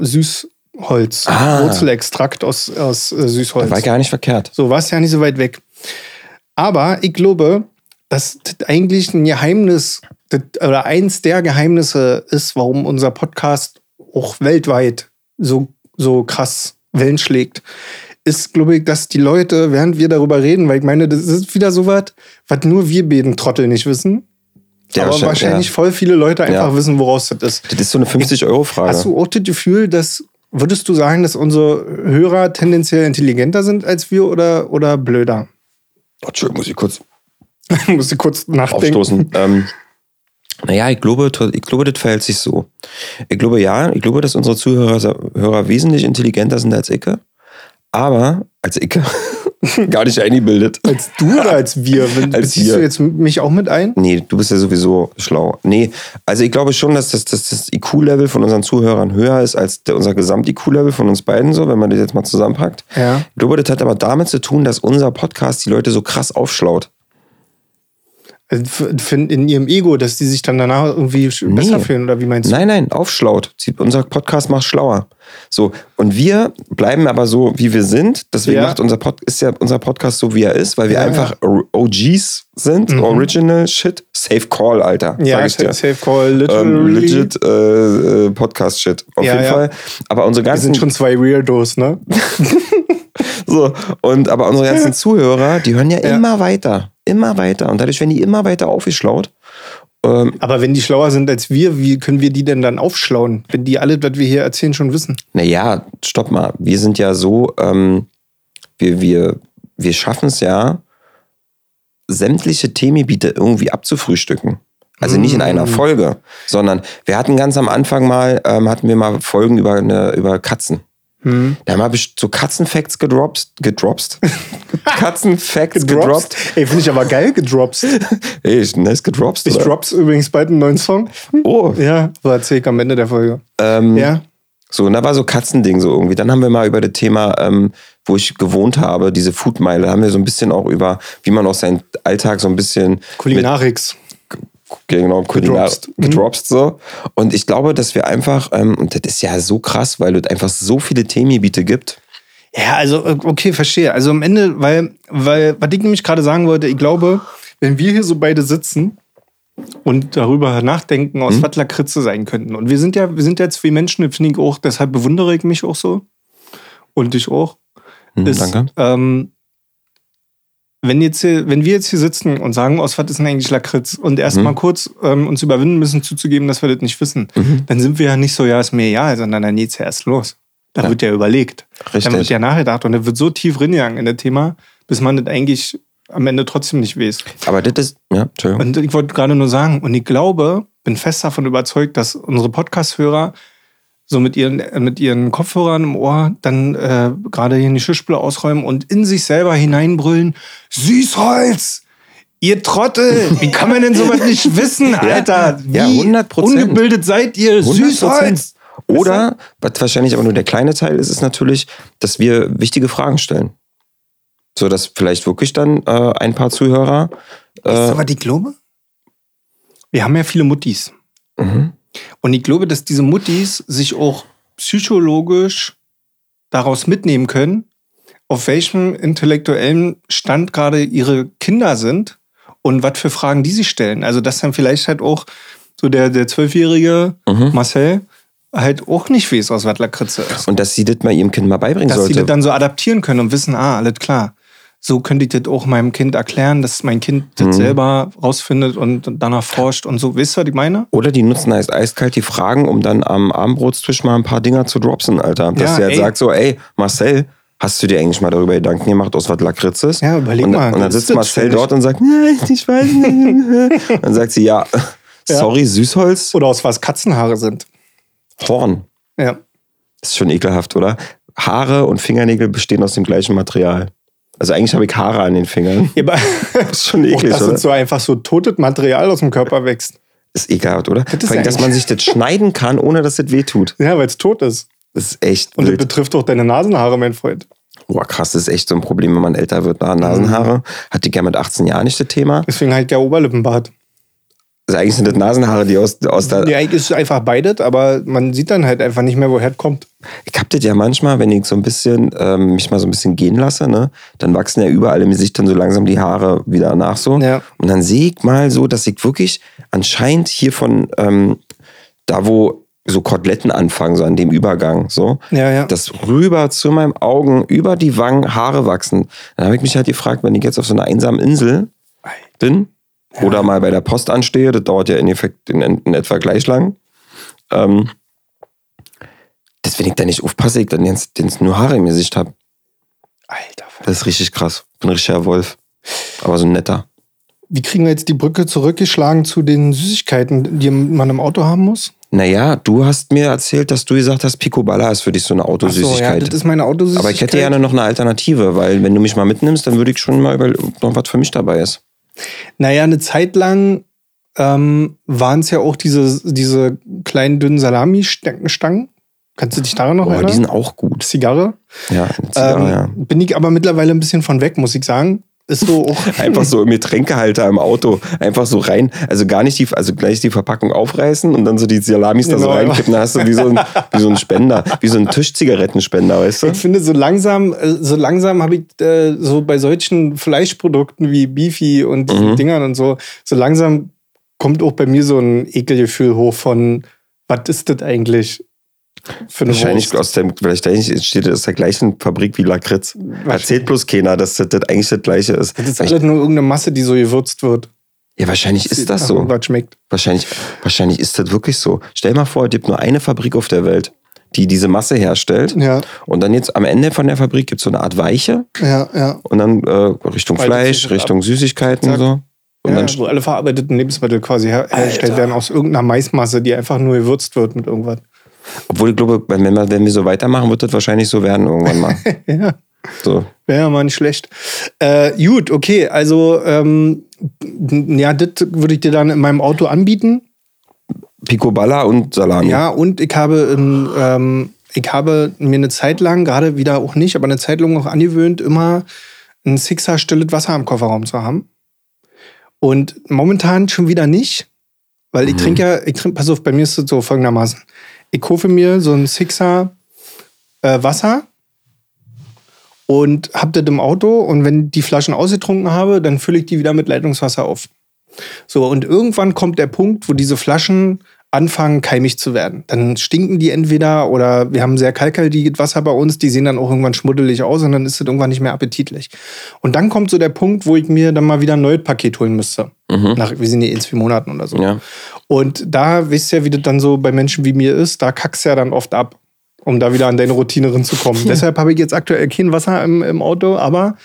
S2: Süßholz,
S1: Ah.
S2: Wurzelextrakt aus, aus äh, Süßholz.
S1: War gar nicht verkehrt.
S2: So, war es ja nicht so weit weg. Aber ich glaube, dass das eigentlich ein Geheimnis das, oder eins der Geheimnisse ist, warum unser Podcast auch weltweit so, so krass Wellen schlägt, ist, glaube ich, dass die Leute, während wir darüber reden, weil ich meine, das ist wieder so was, was nur wir beiden Trottel nicht wissen,
S1: Ja,
S2: aber
S1: wahrscheinlich,
S2: wahrscheinlich
S1: ja.
S2: voll viele Leute einfach
S1: Ja.
S2: wissen, woraus das ist.
S1: Das ist so eine 50-Euro-Frage.
S2: Hast du auch das Gefühl, dass, würdest du sagen, dass unsere Hörer tendenziell intelligenter sind als wir oder, oder blöder?
S1: Oh, Entschuldigung, muss ich kurz <laughs>
S2: Muss ich kurz nachdenken.
S1: aufstoßen. <laughs> ähm, naja, ich glaube, ich glaube, das verhält sich so. Ich glaube, ja, ich glaube, dass unsere Zuhörer Hörer wesentlich intelligenter sind als ich. Aber, als ich, <laughs> <laughs> gar nicht eingebildet.
S2: Als du oder als wir? <laughs> Wenn,
S1: Als
S2: beziehst
S1: wir.
S2: du jetzt mich auch mit ein?
S1: Nee, du bist ja sowieso schlau. Nee, also ich glaube schon, dass das, das, das IQ-Level von unseren Zuhörern höher ist als der, unser Gesamt-IQ-Level von uns beiden, so, wenn man das jetzt mal zusammenpackt.
S2: Ja.
S1: Ich glaube, das hat aber damit zu tun, dass unser Podcast die Leute so krass aufschlaut.
S2: Also in ihrem Ego, dass die sich dann danach irgendwie sch- besser fühlen, oder wie meinst du?
S1: Nein, nein, aufschlaut. Unser Podcast macht schlauer. So, und wir bleiben aber so, wie wir sind. Deswegen
S2: Ja.
S1: macht unser Pod, ist ja unser Podcast so, wie er ist, weil wir
S2: Ja, Mhm.
S1: einfach OGs sind, Original Shit. Safe Call, Alter.
S2: Ja,
S1: sag ich dir.
S2: safe, call, literally.
S1: Ähm, legit äh, äh, Podcast-Shit. Auf
S2: Ja,
S1: jeden
S2: ja.
S1: Fall. Aber unsere
S2: Wir
S1: ganzen.
S2: sind schon zwei Weirdos, ne? <laughs>
S1: so, und aber unsere ganzen <laughs> Zuhörer, die hören ja,
S2: Ja.
S1: immer weiter. Immer weiter. Und dadurch werden die immer weiter aufgeschlaut. Ähm,
S2: Aber wenn die schlauer sind als wir, wie können wir die denn dann aufschlauen, wenn die alle, was wir hier erzählen, schon wissen?
S1: Naja, stopp mal. Wir sind ja so, ähm, wir, wir, wir schaffen es ja, sämtliche Themengebiete irgendwie abzufrühstücken. Also nicht in einer Folge, sondern wir hatten ganz am Anfang mal, ähm, hatten wir mal Folgen über, eine, über Katzen.
S2: Hm.
S1: Da wir best- so Katzenfacts gedroppt. gedroppt. <laughs> Katzenfacts gedroppt.
S2: Ey, finde ich aber geil, gedroppt. <laughs>
S1: Ey, ist nice gedroppt.
S2: Ich drops übrigens bald einen neuen Song.
S1: Oh.
S2: Ja, so erzähl ich am Ende der Folge.
S1: Ähm,
S2: Ja.
S1: So, und da war so Katzending so irgendwie. Dann haben wir mal über das Thema, ähm, wo ich gewohnt habe, diese Foodmeile, haben wir so ein bisschen auch über, wie man auch seinen Alltag so ein bisschen
S2: Kulinarix.
S1: mit, genau,
S2: Gedropst. Mhm.
S1: gedropst so. Und ich glaube, dass wir einfach, ähm, und das ist ja so krass, weil es einfach so viele Themengebiete gibt.
S2: Ja, also, äh, okay, verstehe. Also am Ende, weil, weil, was ich nämlich gerade sagen wollte, ich glaube, wenn wir hier so beide sitzen und darüber nachdenken, aus
S1: Mhm.
S2: was Lakritze sein könnten. Und wir sind ja, wir sind ja zwei Menschen, finde ich auch, deshalb bewundere ich mich auch so. Und dich auch.
S1: Hm,
S2: ist,
S1: danke.
S2: Ähm, wenn, jetzt hier, wenn wir jetzt hier sitzen und sagen, aus was ist denn eigentlich Lakritz und erst
S1: Mhm.
S2: mal kurz ähm, uns überwinden müssen, zuzugeben, dass wir das nicht wissen,
S1: Mhm.
S2: dann sind wir ja nicht so, ja, ist mir egal, sondern dann geht's ja erst los. Da
S1: Ja.
S2: wird ja überlegt. Dann wird
S1: Richtig.
S2: ja nachgedacht und dann wird so tief reingegangen in das Thema, bis man das eigentlich am Ende trotzdem nicht weiß.
S1: Aber das ist, ja, Entschuldigung.
S2: Und ich wollte gerade nur sagen, und ich glaube, bin fest davon überzeugt, dass unsere Podcast-Hörer so mit ihren, äh, mit ihren Kopfhörern im Ohr dann äh, gerade hier in die Schischspule ausräumen und in sich selber hineinbrüllen, Süßholz! Ihr Trottel! <laughs> Wie kann man denn sowas nicht wissen, Alter? Wie
S1: Ja, 100%.
S2: ungebildet seid ihr?
S1: 100%.
S2: Süßholz!
S1: Oder, was wahrscheinlich aber nur der kleine Teil ist, ist natürlich, dass wir wichtige Fragen stellen. So dass vielleicht wirklich dann äh, ein paar Zuhörer. Äh,
S2: du, was ich glaube? Wir haben ja viele Muttis.
S1: mhm.
S2: Und ich glaube, dass diese Muttis sich auch psychologisch daraus mitnehmen können, auf welchem intellektuellen Stand gerade ihre Kinder sind und was für Fragen die sich stellen. Also, dass dann vielleicht halt auch so der, der zwölfjährige
S1: Mhm.
S2: Marcel halt auch nicht weiß, aus was Lakritze ist.
S1: Und dass sie das mal ihrem Kind mal beibringen
S2: Dass sie
S1: sollte.
S2: das dann so adaptieren können und wissen, ah, alles klar. So könnte ich das auch meinem Kind erklären, dass mein Kind das
S1: Mhm.
S2: selber rausfindet und danach forscht und so. Wisst ihr, was ich meine?
S1: Oder die nutzen heißt eiskalt die Fragen, um dann am Abendbrotstisch mal ein paar Dinger zu dropsen, Alter. Dass
S2: Ja,
S1: sie halt
S2: ey.
S1: sagt so, ey, Marcel, hast du dir eigentlich mal darüber Gedanken gemacht, aus was Lakritz ist?
S2: Ja, überleg
S1: und,
S2: mal,
S1: Und dann sitzt Marcel dort und sagt, nein, ich weiß nicht. <laughs> dann sagt sie, ja, sorry, Süßholz,
S2: Oder aus was Katzenhaare sind.
S1: Horn.
S2: Ja.
S1: Das ist schon ekelhaft, oder? Haare und Fingernägel bestehen aus dem gleichen Material. Also eigentlich habe ich Haare an den Fingern.
S2: Ja, aber
S1: Das <laughs> ist schon eklig,
S2: dass
S1: oder?
S2: es so einfach so totes Material aus dem Körper wächst.
S1: ist ekelhaft, oder?
S2: ist
S1: Vor allem, dass man sich das schneiden kann, ohne dass es wehtut.
S2: Ja, weil es tot ist.
S1: Das ist echt
S2: Und das
S1: wild.
S2: betrifft auch deine Nasenhaare, mein Freund.
S1: Boah, krass, das ist echt so ein Problem, wenn man älter wird. Na, Nasenhaare. Hatte ich ja mit 18 Jahren nicht das Thema.
S2: Deswegen halt der Oberlippenbart.
S1: Also eigentlich sind das Nasenhaare, die aus, aus der.
S2: Ja, eigentlich ist es einfach beides, aber man sieht dann halt einfach nicht mehr, woher es kommt.
S1: Ich hab das ja manchmal, wenn ich so ein bisschen, ähm, mich mal so ein bisschen gehen lasse, ne, dann wachsen ja überall im Gesicht dann so langsam die Haare wieder nach so.
S2: Ja.
S1: Und dann sehe ich mal so, dass ich wirklich anscheinend hier von, ähm, da wo so Koteletten anfangen, so an dem Übergang, so,
S2: Ja, ja.
S1: dass rüber zu meinen Augen, über die Wangen Haare wachsen. Dann habe ich mich halt gefragt, wenn ich jetzt auf so einer einsamen Insel bin oder mal bei der Post anstehe, das dauert ja in, Effekt, in, in etwa gleich lang, ähm, dass wenn ich da nicht aufpasse, ich dann jetzt, nur Haare im Gesicht habe.
S2: Alter.
S1: Das ist richtig krass. Bin ein richtiger Wolf. Aber so ein netter.
S2: Wie kriegen wir jetzt die Brücke zurückgeschlagen zu den Süßigkeiten, die man im Auto haben muss?
S1: Naja, du hast mir erzählt, dass du gesagt hast, Picoballa ist für dich so eine
S2: Ach so,
S1: Autosüßigkeit.
S2: ja, das ist meine Autosüßigkeit.
S1: Aber ich hätte gerne noch eine Alternative, weil wenn du mich mal mitnimmst, dann würde ich schon mal über, ob noch was für mich dabei ist.
S2: Naja, eine Zeit lang ähm, waren es ja auch diese, diese kleinen, dünnen Salami-Stangen. Kannst du dich daran noch
S1: Boah, die
S2: erinnern?
S1: sind auch gut.
S2: Zigarre.
S1: Ja, eine Zigarre,
S2: ähm,
S1: ja.
S2: Bin ich aber mittlerweile ein bisschen von weg, muss ich sagen. Ist so auch. <laughs>
S1: Einfach so im Getränkehalter im Auto. Einfach so rein. Also gar nicht die, also gleich die Verpackung aufreißen und dann so die Salamis da so
S2: Genau.
S1: reinkippen. Dann hast du wie so ein, wie so ein Spender. Wie so ein Tischzigarettenspender, weißt du?
S2: Ich finde, so langsam, äh, so langsam habe ich äh, so bei solchen Fleischprodukten wie Beefy und diesen
S1: Mhm.
S2: Dingern und so, so langsam kommt auch bei mir so ein Ekelgefühl hoch von, was ist das eigentlich für
S1: Wahrscheinlich
S2: Wurst?
S1: aus dem, vielleicht steht das aus der gleichen Fabrik wie Lakritz. Erzählt bloß keiner, dass das, das eigentlich das gleiche ist.
S2: Das ist alles nur irgendeine Masse, die so gewürzt wird.
S1: ja, wahrscheinlich ist das so.
S2: schmeckt.
S1: Wahrscheinlich, wahrscheinlich ist das wirklich so. Stell mal vor, es gibt nur eine Fabrik auf der Welt, die diese Masse herstellt.
S2: Ja,
S1: Und dann jetzt am Ende von der Fabrik gibt es so eine Art Weiche
S2: ja, ja.
S1: und dann äh, Richtung
S2: Weitet
S1: Fleisch, Richtung Süßigkeiten und so. Und
S2: ja,
S1: dann
S2: wo alle verarbeiteten Lebensmittel quasi her hergestellt werden aus irgendeiner Maismasse, die einfach nur gewürzt wird mit irgendwas.
S1: Obwohl ich glaube, wenn wir, wenn wir so weitermachen, wird das wahrscheinlich so werden irgendwann mal. <laughs>
S2: Ja.
S1: So.
S2: Wäre ja mal nicht schlecht. Äh, gut, okay, also ähm, ja, das würde ich dir dann in meinem Auto anbieten.
S1: Picoballa und Salami.
S2: Ja, und ich habe, ähm, ähm, ich habe mir eine Zeit lang, gerade wieder auch nicht, aber eine Zeit lang auch angewöhnt, immer ein Sixer stilles Wasser im Kofferraum zu haben. Und momentan schon wieder nicht, weil ich
S1: Mhm.
S2: trinke ja, ich trinke, pass auf, bei mir ist es so folgendermaßen. Ich kaufe mir so ein Sixer äh, Wasser und hab das im Auto und wenn die Flaschen ausgetrunken habe, dann fülle ich die wieder mit Leitungswasser auf. So, und irgendwann kommt der Punkt, wo diese Flaschen anfangen, keimig zu werden. Dann stinken die entweder oder wir haben sehr kalkhaltiges Wasser bei uns, die sehen dann auch irgendwann schmuddelig aus und dann ist es irgendwann nicht mehr appetitlich. Und dann kommt so der Punkt, wo ich mir dann mal wieder ein neues Paket holen müsste.
S1: Mhm.
S2: Nach, wir sind hier in zwei Monaten oder so.
S1: Ja.
S2: Und da wisst ihr ja, wie das dann so bei Menschen wie mir ist, da kackst du ja dann oft ab, um da wieder an deine Routine ranzukommen. <laughs> Deshalb habe ich jetzt aktuell kein Wasser im, im Auto, aber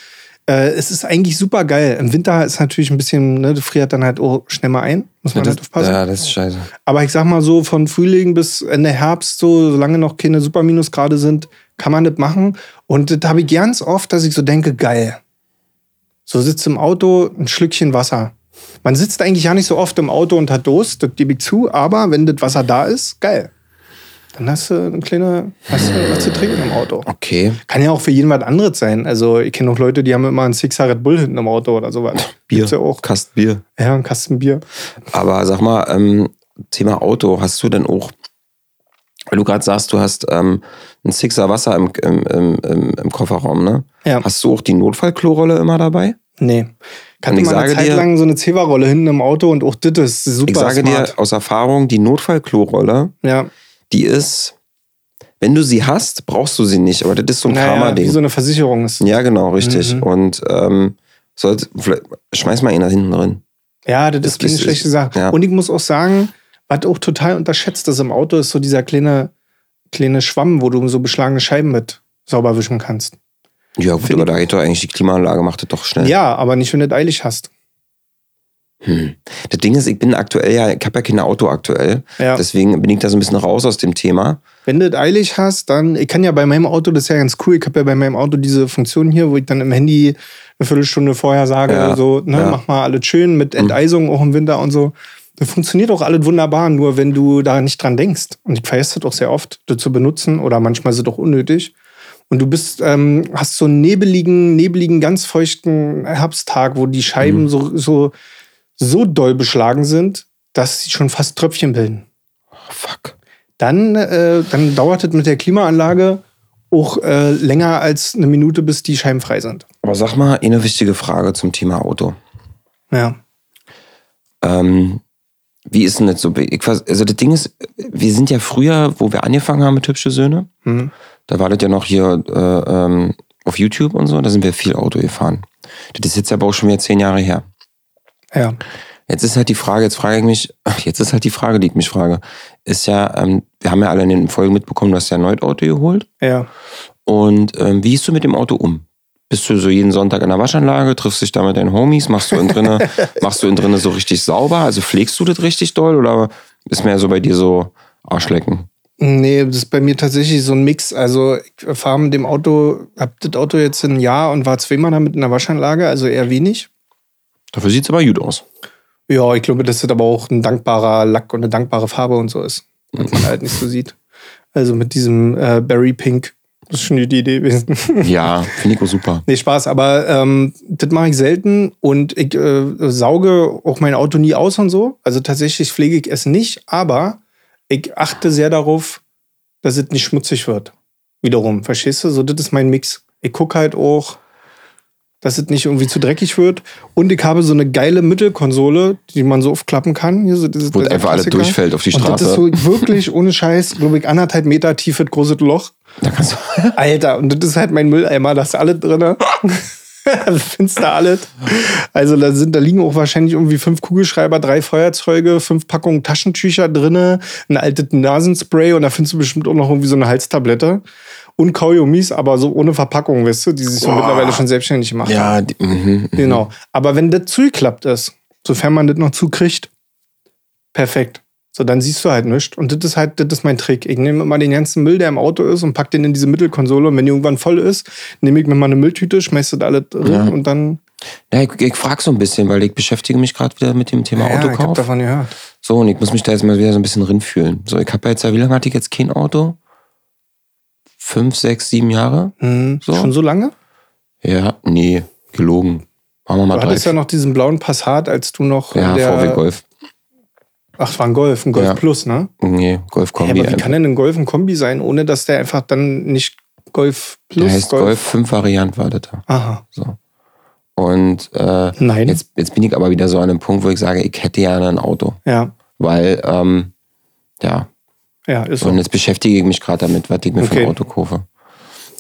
S2: äh, es ist eigentlich super geil. Im Winter ist natürlich ein bisschen, ne, du friert dann halt auch schnell mal ein, muss man
S1: das,
S2: halt aufpassen.
S1: ja, das ist scheiße.
S2: Aber ich sag mal so, von Frühling bis Ende Herbst, so, solange noch keine Superminusgrade sind, kann man das machen. Und das habe ich ganz oft, dass ich so denke, geil. So sitzt im Auto, ein Schlückchen Wasser. Man sitzt eigentlich ja nicht so oft im Auto und hat Durst, das gebe ich zu, aber wenn das Wasser da ist, geil. Dann hast du eine kleine, hast du was zu trinken im Auto.
S1: Okay.
S2: Kann ja auch für jeden was anderes sein. Also ich kenne auch Leute, die haben immer einen Sixer Red Bull hinten im Auto oder sowas.
S1: Bier.
S2: Gibt's ja auch.
S1: Kasten Bier.
S2: Ja, ein Kasten Bier.
S1: Aber sag mal, ähm, Thema Auto, hast du denn auch, weil du gerade sagst, du hast ähm, ein Sixer Wasser im, im, im, im, im Kofferraum, ne?
S2: Ja.
S1: Hast du auch die Notfallklorolle immer dabei?
S2: Nee. Ich hatte
S1: ich sage
S2: Zeit
S1: dir-
S2: lang so eine Zewa-Rolle hinten im Auto und auch das ist super
S1: Ich sage
S2: smart.
S1: dir aus Erfahrung, die Notfallklorolle,
S2: Ja,
S1: die ist, wenn du sie hast, brauchst du sie nicht, aber das ist so ein
S2: naja, wie
S1: Karma-Ding.
S2: so eine Versicherung ist.
S1: ja, genau, richtig.
S2: Mhm.
S1: Und ähm, sollt, schmeiß mal ihn da hinten drin.
S2: Ja, das,
S1: Das
S2: ist keine
S1: ist-
S2: schlechte Sache.
S1: ja.
S2: Und ich muss auch sagen, was auch total unterschätzt ist im Auto, ist so dieser kleine, kleine Schwamm, wo du so beschlagene Scheiben mit sauber wischen kannst.
S1: Ja, gut, aber da geht doch eigentlich die Klimaanlage, macht das doch schnell.
S2: Ja, aber nicht, wenn du das eilig hast.
S1: Hm. Das Ding ist, ich bin aktuell ja, ich habe ja kein Auto aktuell.
S2: Ja.
S1: Deswegen bin ich da so ein bisschen raus aus dem Thema.
S2: Wenn du das eilig hast, dann, ich kann ja bei meinem Auto, das ist ja ganz cool, ich habe ja bei meinem Auto diese Funktion hier, wo ich dann im Handy eine Viertelstunde vorher sage,
S1: Ja,
S2: so, ne,
S1: ja.
S2: mach mal alles schön mit Enteisung auch im Winter und so. Das funktioniert auch alles wunderbar, nur wenn du da nicht dran denkst. Und ich vergesse das auch sehr oft, das zu benutzen oder manchmal ist es auch unnötig. Und du bist, ähm, hast so einen nebeligen, nebeligen, ganz feuchten Herbsttag, wo die Scheiben
S1: Mhm.
S2: so, so, so doll beschlagen sind, dass sie schon fast Tröpfchen bilden
S1: Oh, fuck.
S2: dann, äh, dann dauert es mit der Klimaanlage auch äh, länger als eine Minute, bis die Scheiben frei sind.
S1: Aber sag mal, eine wichtige Frage zum Thema Auto.
S2: Ja.
S1: Ähm, wie ist denn das so? Ich, weiß- also das Ding ist, wir sind ja früher, wo wir angefangen haben mit Hübsche Söhne,
S2: Mhm.
S1: Da war das ja noch hier äh, ähm, auf YouTube und so, da sind wir viel Auto gefahren. Das ist jetzt aber auch schon wieder zehn Jahre her.
S2: Ja.
S1: Jetzt ist halt die Frage, jetzt frage ich mich, <laughs> jetzt ist halt die Frage, die ich mich frage, ist ja, ähm, wir haben ja alle in den Folgen mitbekommen, du hast ja ein neues Auto geholt.
S2: Ja.
S1: Und ähm, wie gehst du mit dem Auto um? Bist du so jeden Sonntag in der Waschanlage, triffst dich da mit deinen Homies, machst du innen drinne, <laughs> machst du innen drinne so richtig sauber? Also pflegst du das richtig doll oder ist mehr so bei dir so Arschlecken?
S2: Nee, das ist bei mir tatsächlich so ein Mix. Also ich fahre mit dem Auto, hab das Auto jetzt ein Jahr und war zweimal damit in der Waschanlage, also eher wenig.
S1: Dafür sieht's aber gut aus.
S2: Ja, ich glaube, dass das aber auch ein dankbarer Lack und eine dankbare Farbe und so ist. Was man halt nicht so sieht. Also mit diesem äh, Berry Pink, das ist schon die Idee gewesen. <laughs>
S1: Ja, finde ich auch super.
S2: Nee, Spaß, aber ähm, das mache ich selten und ich äh, sauge auch mein Auto nie aus und so. Also tatsächlich pflege ich es nicht, aber ich achte sehr darauf, dass es nicht schmutzig wird. Wiederum, verstehst du? So, das ist mein Mix. Ich gucke halt auch, dass es nicht irgendwie zu dreckig wird. Und ich habe so eine geile Mittelkonsole, die man so aufklappen kann. Hier, so, das,
S1: Wo einfach alles durchfällt auf die
S2: Und das ist
S1: Straße.
S2: so wirklich ohne Scheiß, glaube ich, anderthalb Meter tiefes großes Loch.
S1: Da kannst du,
S2: Alter, und das ist halt mein Mülleimer, da ist alles drin. <laughs> <laughs> Findest du alles? Also da sind, da liegen auch wahrscheinlich irgendwie fünf Kugelschreiber, drei Feuerzeuge, fünf Packungen Taschentücher drinne, ein altes Nasenspray und da findest du bestimmt auch noch irgendwie so eine Halstablette. Und Kaugummis, aber so ohne Verpackung, weißt du, die sich so mittlerweile schon selbstständig gemacht haben.
S1: ja, die, mhm, mhm.
S2: Genau. Aber wenn das zugeklappt ist, sofern man das noch zukriegt, perfekt. So, dann siehst du halt nichts. Und das ist halt, das ist mein Trick. Ich nehme immer den ganzen Müll, der im Auto ist, und pack den in diese Mittelkonsole. Und wenn die irgendwann voll ist, nehme ich mir mal eine Mülltüte, schmeiße das alles drin
S1: Ja.
S2: und dann.
S1: Ja, ich, ich frage so ein bisschen, weil ich beschäftige mich gerade wieder mit dem Thema
S2: ja, ich hab
S1: Autokauf.
S2: davon gehört.
S1: So, und ich muss mich da jetzt mal wieder so ein bisschen rinfühlen. So, ich habe jetzt, ja, wie lange hatte ich jetzt kein Auto? Fünf, sechs, sieben Jahre?
S2: Mhm.
S1: So.
S2: Schon so lange?
S1: Ja, nee, gelogen. Machen wir mal
S2: Du
S1: drei.
S2: hattest ja noch diesen blauen Passat, als du noch.
S1: ja,
S2: der,
S1: VW Golf.
S2: Ach, es war ein Golf, ein Golf
S1: Ja.
S2: Plus, ne?
S1: Nee, Golf Kombi.
S2: aber wie
S1: einfach.
S2: kann denn ein Golf ein Kombi sein, ohne dass der einfach dann nicht Golf Plus
S1: der heißt Golf 5 Variant war das. da.
S2: Aha.
S1: So. Und äh,
S2: Nein.
S1: Jetzt, jetzt bin ich aber wieder so an einem Punkt, wo ich sage, ich hätte ja ein Auto.
S2: Ja,
S1: Weil, ähm, ja,
S2: ja, ist
S1: und
S2: so.
S1: jetzt beschäftige ich mich gerade damit, was ich mir für
S2: Okay.
S1: ein Auto kaufe.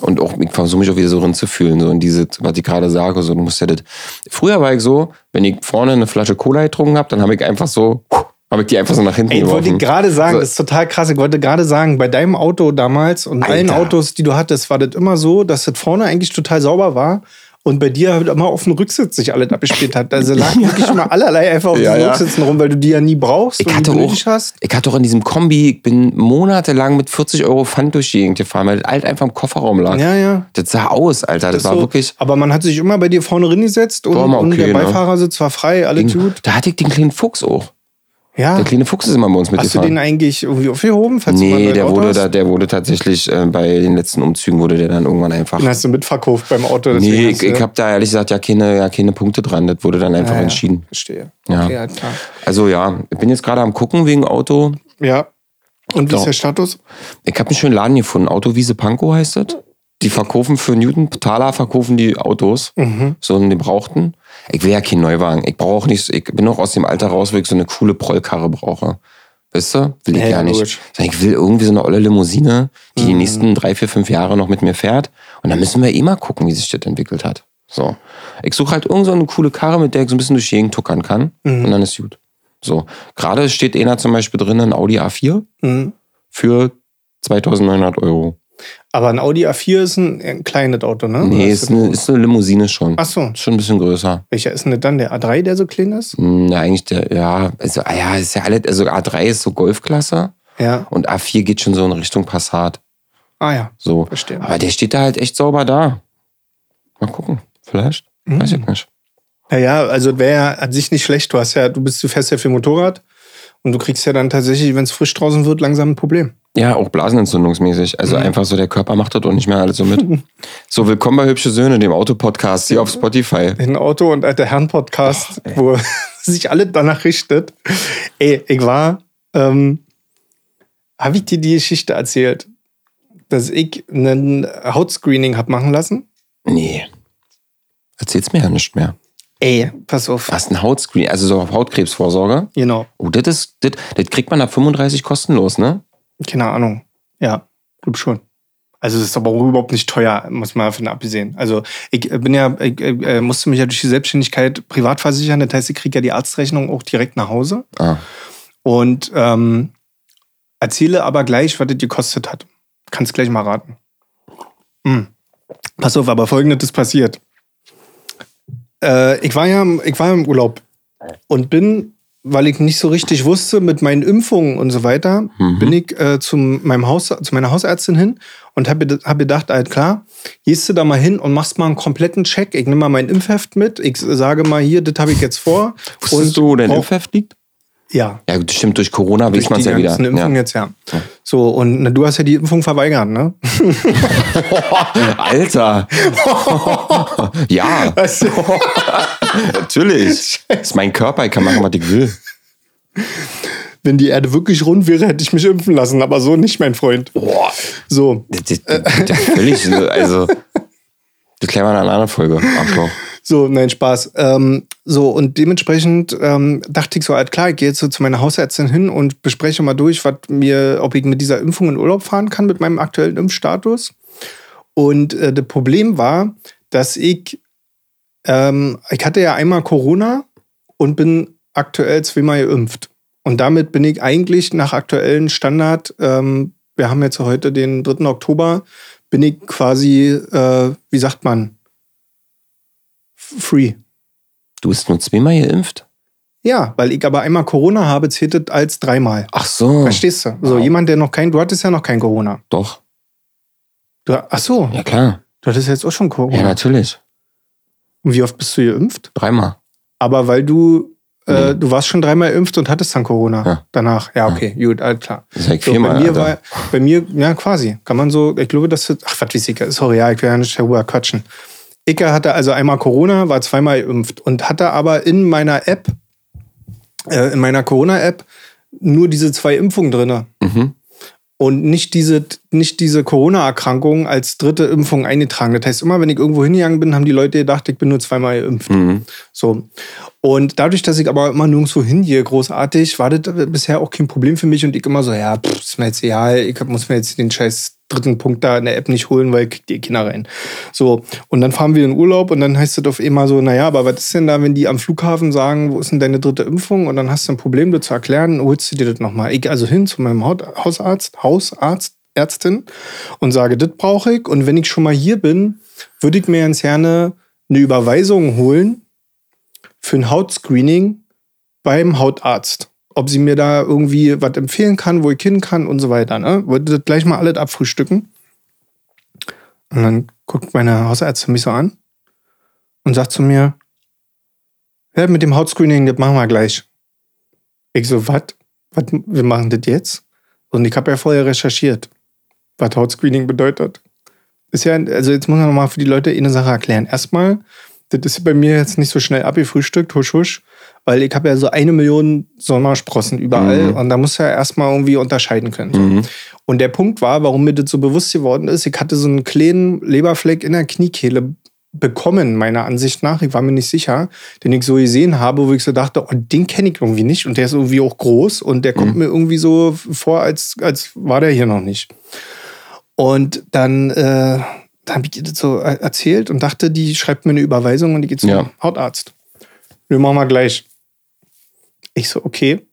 S1: Und auch, ich versuche mich auch wieder so reinzufühlen, so in diese, was ich gerade sage, so, du musst ja das. Früher war ich so, wenn ich vorne eine Flasche Cola getrunken habe, dann habe ich einfach so, habe ich die einfach so nach hinten
S2: Ey, wollte ich
S1: geworfen.
S2: gerade sagen,
S1: So.
S2: das ist total krass. Ich wollte gerade sagen, bei deinem Auto damals und allen
S1: Alter.
S2: Autos, die du hattest, war das immer so, dass das vorne eigentlich total sauber war. Und bei dir halt immer auf dem Rücksitz sich alles abgespielt hat. Also lag <laughs> wirklich immer allerlei einfach auf
S1: Ja,
S2: den
S1: ja.
S2: Rücksitzen rum, weil du die ja nie brauchst
S1: Ich
S2: und
S1: hatte
S2: die
S1: auch,
S2: hast.
S1: ich hatte auch in diesem Kombi, ich bin monatelang mit 40 Euro Pfand durch die Gegend gefahren, weil das alt einfach im Kofferraum lag.
S2: Ja, ja.
S1: Das sah aus, Alter. Das,
S2: ist
S1: war
S2: so.
S1: wirklich.
S2: Aber man hat sich immer bei dir vorne reingesetzt und,
S1: immer
S2: und
S1: okay,
S2: der? Beifahrersitz war frei, alles gut.
S1: Da hatte ich den kleinen Fuchs auch.
S2: Ja.
S1: Der kleine Fuchs ist immer bei uns
S2: Hast du
S1: mitgefahren.
S2: den eigentlich irgendwie aufgehoben?
S1: Nee, der
S2: Auto
S1: wurde, da, der wurde tatsächlich äh, bei den letzten Umzügen wurde der dann irgendwann einfach.
S2: Den hast du mitverkauft beim Auto.
S1: Nee, ich, ich habe da ehrlich gesagt ja keine, ja keine Punkte dran. Das wurde dann einfach
S2: Ja, ja.
S1: entschieden.
S2: Verstehe.
S1: Ja.
S2: Okay, halt klar.
S1: Also ja, ich bin jetzt gerade am gucken wegen Auto.
S2: Ja. Und wie ist der Status?
S1: Ich habe einen schönen Laden gefunden. Autowiese Pankow heißt das. Die verkaufen für Newton Taler verkaufen die Autos.
S2: Mhm.
S1: So einen gebrauchten. Ich will ja keinen Neuwagen. Ich brauche auch nicht, ich bin auch aus dem Alter raus, wo ich so eine coole Prollkarre brauche. Weißt du? Will ich
S2: ja,
S1: ja, nicht.
S2: Mhm.
S1: Ich will irgendwie so eine olle Limousine, die die nächsten drei, vier, fünf Jahre noch mit mir fährt. Und dann müssen wir eh mal gucken, wie sich das entwickelt hat. So. Ich suche halt irgend so eine coole Karre, mit der ich so ein bisschen durch die Gegend tuckern kann.
S2: Mhm.
S1: Und dann ist gut. So. Gerade steht einer zum Beispiel drin, ein Audi A4
S2: Mhm.
S1: für 2900 Euro.
S2: Aber ein Audi A4 ist ein, ein kleines Auto, ne?
S1: Nee, ist eine, ist eine Limousine schon.
S2: Ach so.
S1: Ist schon ein bisschen größer.
S2: Welcher ist denn das dann? Der A3, der so klein ist?
S1: Hm, Ja, eigentlich der, ja, also, ah ja, ist ja alles, also A3 ist so Golfklasse
S2: Ja.
S1: und A4 geht schon so in Richtung Passat.
S2: Ah ja.
S1: So.
S2: Verstehe.
S1: Aber der steht da halt echt sauber da. Mal gucken. Vielleicht.
S2: Mhm.
S1: Weiß ich nicht.
S2: Naja, also wäre ja an sich nicht schlecht. Du hast ja, du bist, du fährst ja viel Motorrad und du kriegst ja dann tatsächlich, wenn es frisch draußen wird, langsam ein Problem.
S1: Ja, auch blasenentzündungsmäßig. Also
S2: Mhm.
S1: einfach so, der Körper macht das auch nicht mehr alles so mit. <laughs> so, willkommen bei Hübsche Söhne, dem Autopodcast hier auf Spotify.
S2: Den Auto und alter Herren Podcast,
S1: ey.
S2: wo <laughs> sich alle danach richtet. Ey, ich war, ähm, habe ich dir die Geschichte erzählt, dass ich ein Hautscreening hab machen lassen?
S1: Nee. Erzähl's mir ja nicht mehr.
S2: Ey, pass auf.
S1: Was ein Hautscreen, also so Hautkrebsvorsorge.
S2: Genau.
S1: Oh, das ist, das, das kriegt man ab 35 kostenlos, ne?
S2: Keine Ahnung. Ja, glaub schon. Also es ist aber auch überhaupt nicht teuer, muss man davon abgesehen. Also ich bin ja, ich äh, musste mich ja durch die Selbstständigkeit privat versichern. Das heißt, ich kriege ja die Arztrechnung auch direkt nach Hause.
S1: Ah.
S2: Und ähm, erzähle aber gleich, was das gekostet hat. Kannst gleich mal raten. Hm. Pass auf, aber folgendes ist passiert. Äh, ich, war ja, ich war ja im Urlaub und bin, weil ich nicht so richtig wusste mit meinen Impfungen und so weiter,
S1: Mhm.
S2: bin ich äh, zum, meinem Haus, zu meiner Hausärztin hin und habe hab gedacht, halt klar, gehst du da mal hin und machst mal einen kompletten Check. Ich nehme mal mein Impfheft mit, ich sage mal hier, das habe ich jetzt vor.
S1: Wusstest du, wo dein Impfheft liegt?
S2: Ja,
S1: Ja, stimmt, durch Corona
S2: durch
S1: weiß man
S2: die
S1: es ja wieder.
S2: ganzen Impfungen
S1: Ja.
S2: jetzt, ja. So, und na, du hast ja die Impfung verweigert, ne? <laughs>
S1: Alter! <laughs> ja, <laughs> natürlich. Das ist mein Körper, ich kann machen, was ich will.
S2: Wenn die Erde wirklich rund wäre, hätte ich mich impfen lassen, aber so nicht, mein Freund.
S1: Boah.
S2: So,
S1: völlig, also. Das klären wir in einer anderen Folge. Arschloch.
S2: so, nein, Spaß. Ähm, so, und dementsprechend ähm, dachte ich so, halt klar, ich gehe jetzt so zu meiner Hausärztin hin und bespreche mal durch, was mir, ob ich mit dieser Impfung in Urlaub fahren kann mit meinem aktuellen Impfstatus. Und äh, das Problem war, dass ich, ähm, ich hatte ja einmal Corona und bin aktuell zweimal geimpft. Und damit bin ich eigentlich nach aktuellen Standard, ähm, wir haben jetzt heute den 3. Oktober, bin ich quasi, äh, wie sagt man, free.
S1: Du bist nur zweimal geimpft?
S2: Ja, weil ich aber einmal Corona habe, zählt das als dreimal.
S1: Ach so.
S2: Verstehst du? So,
S1: Wow.
S2: jemand, der noch kein, du hattest ja noch kein Corona.
S1: Doch.
S2: Du, ach so,
S1: Ja, klar.
S2: du hattest jetzt auch schon
S1: Ja,
S2: Corona.
S1: natürlich.
S2: Und wie oft bist du geimpft?
S1: Dreimal.
S2: Aber weil du, äh,
S1: Nee.
S2: du warst schon dreimal geimpft und hattest dann Corona
S1: Ja.
S2: danach. Ja, okay, gut, alles klar.
S1: Das ist
S2: So,
S1: viermal.
S2: bei mir
S1: Alter.
S2: war, bei mir, ja, quasi. Kann man so, ich glaube, das ist, ach, was weiß ich, sorry, ja, ich will ja nicht darüber quatschen. Icke hatte also einmal Corona, war zweimal geimpft und hatte aber in meiner App, äh, in meiner Corona-App, nur diese zwei Impfungen drinne.
S1: mhm.
S2: und nicht diese, nicht diese Corona-Erkrankung als dritte Impfung eingetragen. Das heißt, immer wenn ich irgendwo hingegangen bin, haben die Leute gedacht, ich bin nur zweimal geimpft.
S1: Mhm.
S2: So. Und dadurch, dass ich aber immer nirgendwo hingehe, großartig, war das bisher auch kein Problem für mich und ich immer so, ja, pff, ist mir jetzt egal, ich muss mir jetzt den scheiß dritten Punkt da in der App nicht holen, weil ich krieg die Kinder rein. So, und dann fahren wir in Urlaub und dann heißt es auf immer so, naja, aber was ist denn da, wenn die am Flughafen sagen, wo ist denn deine dritte Impfung? Und dann hast du ein Problem, das zu erklären, holst du dir das nochmal. Ich also hin zu meinem Hausarzt, Hausarzt, Ärztin und sage, das brauche ich. Und wenn ich schon mal hier bin, würde ich mir ganz gerne eine Überweisung holen für ein Hautscreening beim Hautarzt ob sie mir da irgendwie was empfehlen kann, wo ich hin kann und so weiter. Ne? Wollte das gleich mal alles abfrühstücken. Und dann guckt meine Hausärztin mich so an und sagt zu mir, ja, mit dem Hautscreening, das machen wir gleich. Ich so, was? Wir machen das jetzt? Und ich habe ja vorher recherchiert, was Hautscreening bedeutet. Ist ja, also jetzt muss man nochmal für die Leute eine Sache erklären. Erstmal, das ist bei mir jetzt nicht so schnell abgefrühstückt, husch husch, weil ich habe ja so eine Million Sommersprossen überall mhm. und da muss ja erstmal irgendwie unterscheiden können. Mhm. Und der Punkt war, warum mir das so bewusst geworden ist, ich hatte so einen kleinen Leberfleck in der Kniekehle bekommen, meiner Ansicht nach. Ich war mir nicht sicher, den ich so gesehen habe, wo ich so dachte, oh, den kenne ich irgendwie nicht und der ist irgendwie auch groß und der kommt mhm. mir irgendwie so vor, als, als war der hier noch nicht. Und dann, äh, dann habe ich das so erzählt und dachte, die schreibt mir eine Überweisung und die geht zum ja. Hautarzt. Wir machen mal gleich. Ich so, okay.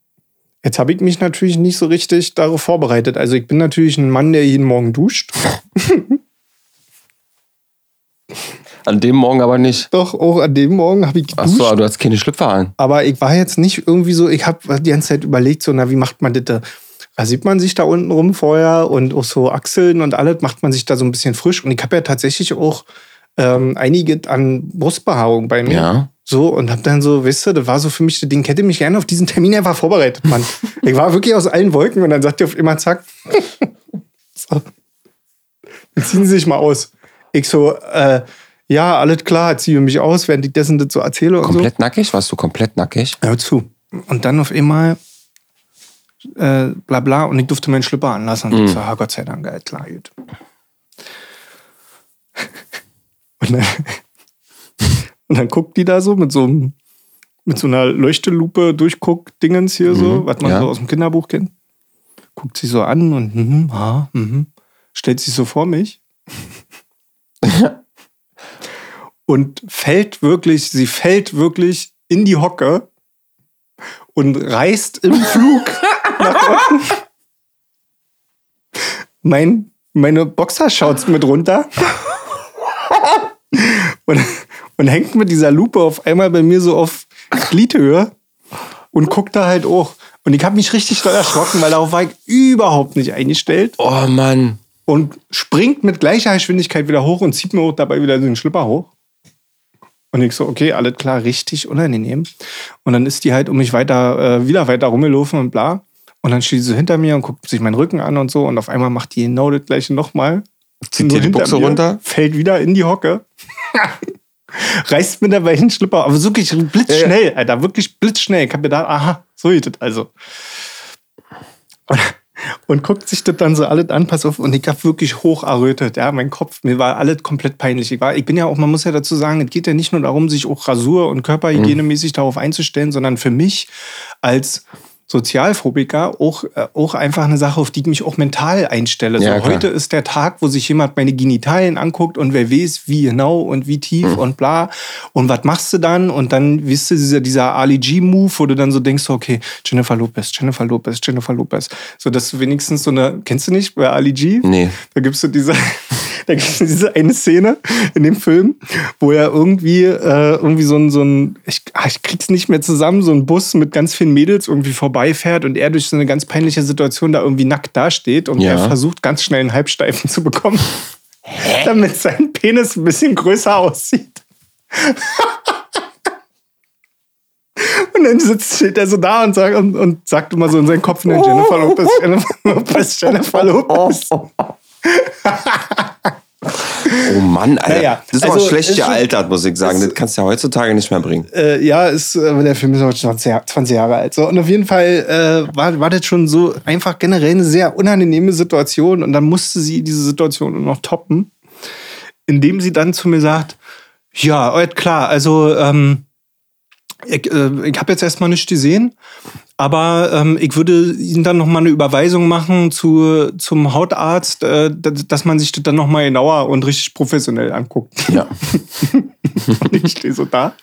S2: Jetzt habe ich mich natürlich nicht so richtig darauf vorbereitet. Also ich bin natürlich ein Mann, der jeden Morgen duscht. <laughs>
S1: An dem Morgen aber nicht.
S2: Doch, auch an dem Morgen habe ich geduscht.
S1: Ach so, aber du hast keine Schlüpfer an.
S2: Aber ich war jetzt nicht irgendwie so, ich habe die ganze Zeit überlegt, so, na, wie macht man das da? Da sieht man sich da unten rum vorher und auch so Achseln und alles macht man sich da so ein bisschen frisch. Und ich habe ja tatsächlich auch ähm, einige an Brustbehaarung bei mir. Ja. So, und hab dann so, weißt du, das war so für mich, den hätte mich gerne auf diesen Termin einfach vorbereitet, Mann. <laughs> ich war wirklich aus allen Wolken und dann sagt ihr auf immer, zack. <laughs> so. Dann ziehen Sie sich mal aus. Ich so, äh, ja, alles klar, ziehe mich aus, während ich dessen das so erzähle.
S1: Komplett
S2: so.
S1: nackig? Warst du komplett nackig?
S2: Hör zu. Und dann auf einmal, äh, bla bla, und ich durfte meinen Schlüpper anlassen. Und mm. ich so, ah, Gott sei Dank, geil, klar, gut. <laughs> und dann und dann guckt die da so mit so, mit so einer Leuchtelupe durchguckt Dingens hier mhm. so, was man ja. so aus dem Kinderbuch kennt. Guckt sie so an und mhm, ah, mhm, stellt sich so vor mich. <laughs> und fällt wirklich, sie fällt wirklich in die Hocke und reißt im Flug <laughs> nach unten mein, meine Boxershorts mit runter. <laughs> und und hängt mit dieser Lupe auf einmal bei mir so auf Gliedhöhe und guckt da halt auch. Und ich habe mich richtig doll erschrocken, weil darauf war ich überhaupt nicht eingestellt.
S1: Oh Mann.
S2: Und springt mit gleicher Geschwindigkeit wieder hoch und zieht mir auch dabei wieder den Schlipper hoch. Und ich so, okay, alles klar, richtig unangenehm. Und dann ist die halt um mich weiter, äh, wieder weiter rumgelaufen und bla. Und dann steht sie so hinter mir und guckt sich meinen Rücken an und so. Und auf einmal macht die genau das gleiche nochmal.
S1: Zieht dir die Buchse runter?
S2: Fällt wieder in die Hocke. <laughs> <laughs> reißt mir dabei hin Schlipper, aber wirklich blitzschnell, ja, ja. Alter, wirklich blitzschnell. Ich hab mir gedacht, aha, so geht das also. Und, und, guckt sich das dann so alles an, pass auf, und ich hab wirklich hoch errötet, ja, mein Kopf, mir war alles komplett peinlich. Ich, war, ich bin ja auch, man muss ja dazu sagen, es geht ja nicht nur darum, sich auch Rasur- und Körperhygienemäßig mhm. darauf einzustellen, sondern für mich als Sozialphobiker auch, äh, auch einfach eine Sache, auf die ich mich auch mental einstelle. Ja, so, heute ist der Tag, wo sich jemand meine Genitalien anguckt und wer weiß, wie genau und wie tief mhm. und bla. Und was machst du dann? Und dann, wisst du, dieser, dieser Ali G-Move, wo du dann so denkst, okay, Jennifer Lopez, Jennifer Lopez, Jennifer Lopez. So, dass du wenigstens so eine, kennst du nicht bei Ali G?
S1: Nee.
S2: Da gibst du diese, da gibt es diese eine Szene in dem Film, wo er irgendwie, äh, irgendwie so ein, so ein ich, ah, ich krieg's nicht mehr zusammen, so ein Bus mit ganz vielen Mädels irgendwie vorbeifährt und er durch so eine ganz peinliche Situation da irgendwie nackt dasteht und ja. er versucht ganz schnell einen Halbsteifen zu bekommen, Hä? damit sein Penis ein bisschen größer aussieht. Und dann sitzt, steht er so da und sagt, und, und sagt immer so in seinen Kopf, ne, Jennifer Lopez, Jennifer Lopez, Jennifer Lopez. <laughs>
S1: Oh Mann, Alter.
S2: Naja,
S1: das ist
S2: also,
S1: schlecht
S2: ist schon-
S1: gealtert, muss ich sagen. Das kannst du ja heutzutage nicht mehr bringen.
S2: Äh, ja, ist, äh, der Film ist auch schon 20 Jahre- 20 Jahre alt. So, und auf jeden Fall äh, war, war das schon so einfach generell eine sehr unangenehme Situation. Und dann musste sie diese Situation noch toppen, indem sie dann zu mir sagt, ja, klar, also ähm, ich, äh, ich habe jetzt erstmal nichts gesehen, aber ähm, ich würde Ihnen dann noch mal eine Überweisung machen zu, zum Hautarzt, äh, dass man sich das dann noch mal genauer und richtig professionell anguckt.
S1: Ja.
S2: Und <laughs> ich stehe so da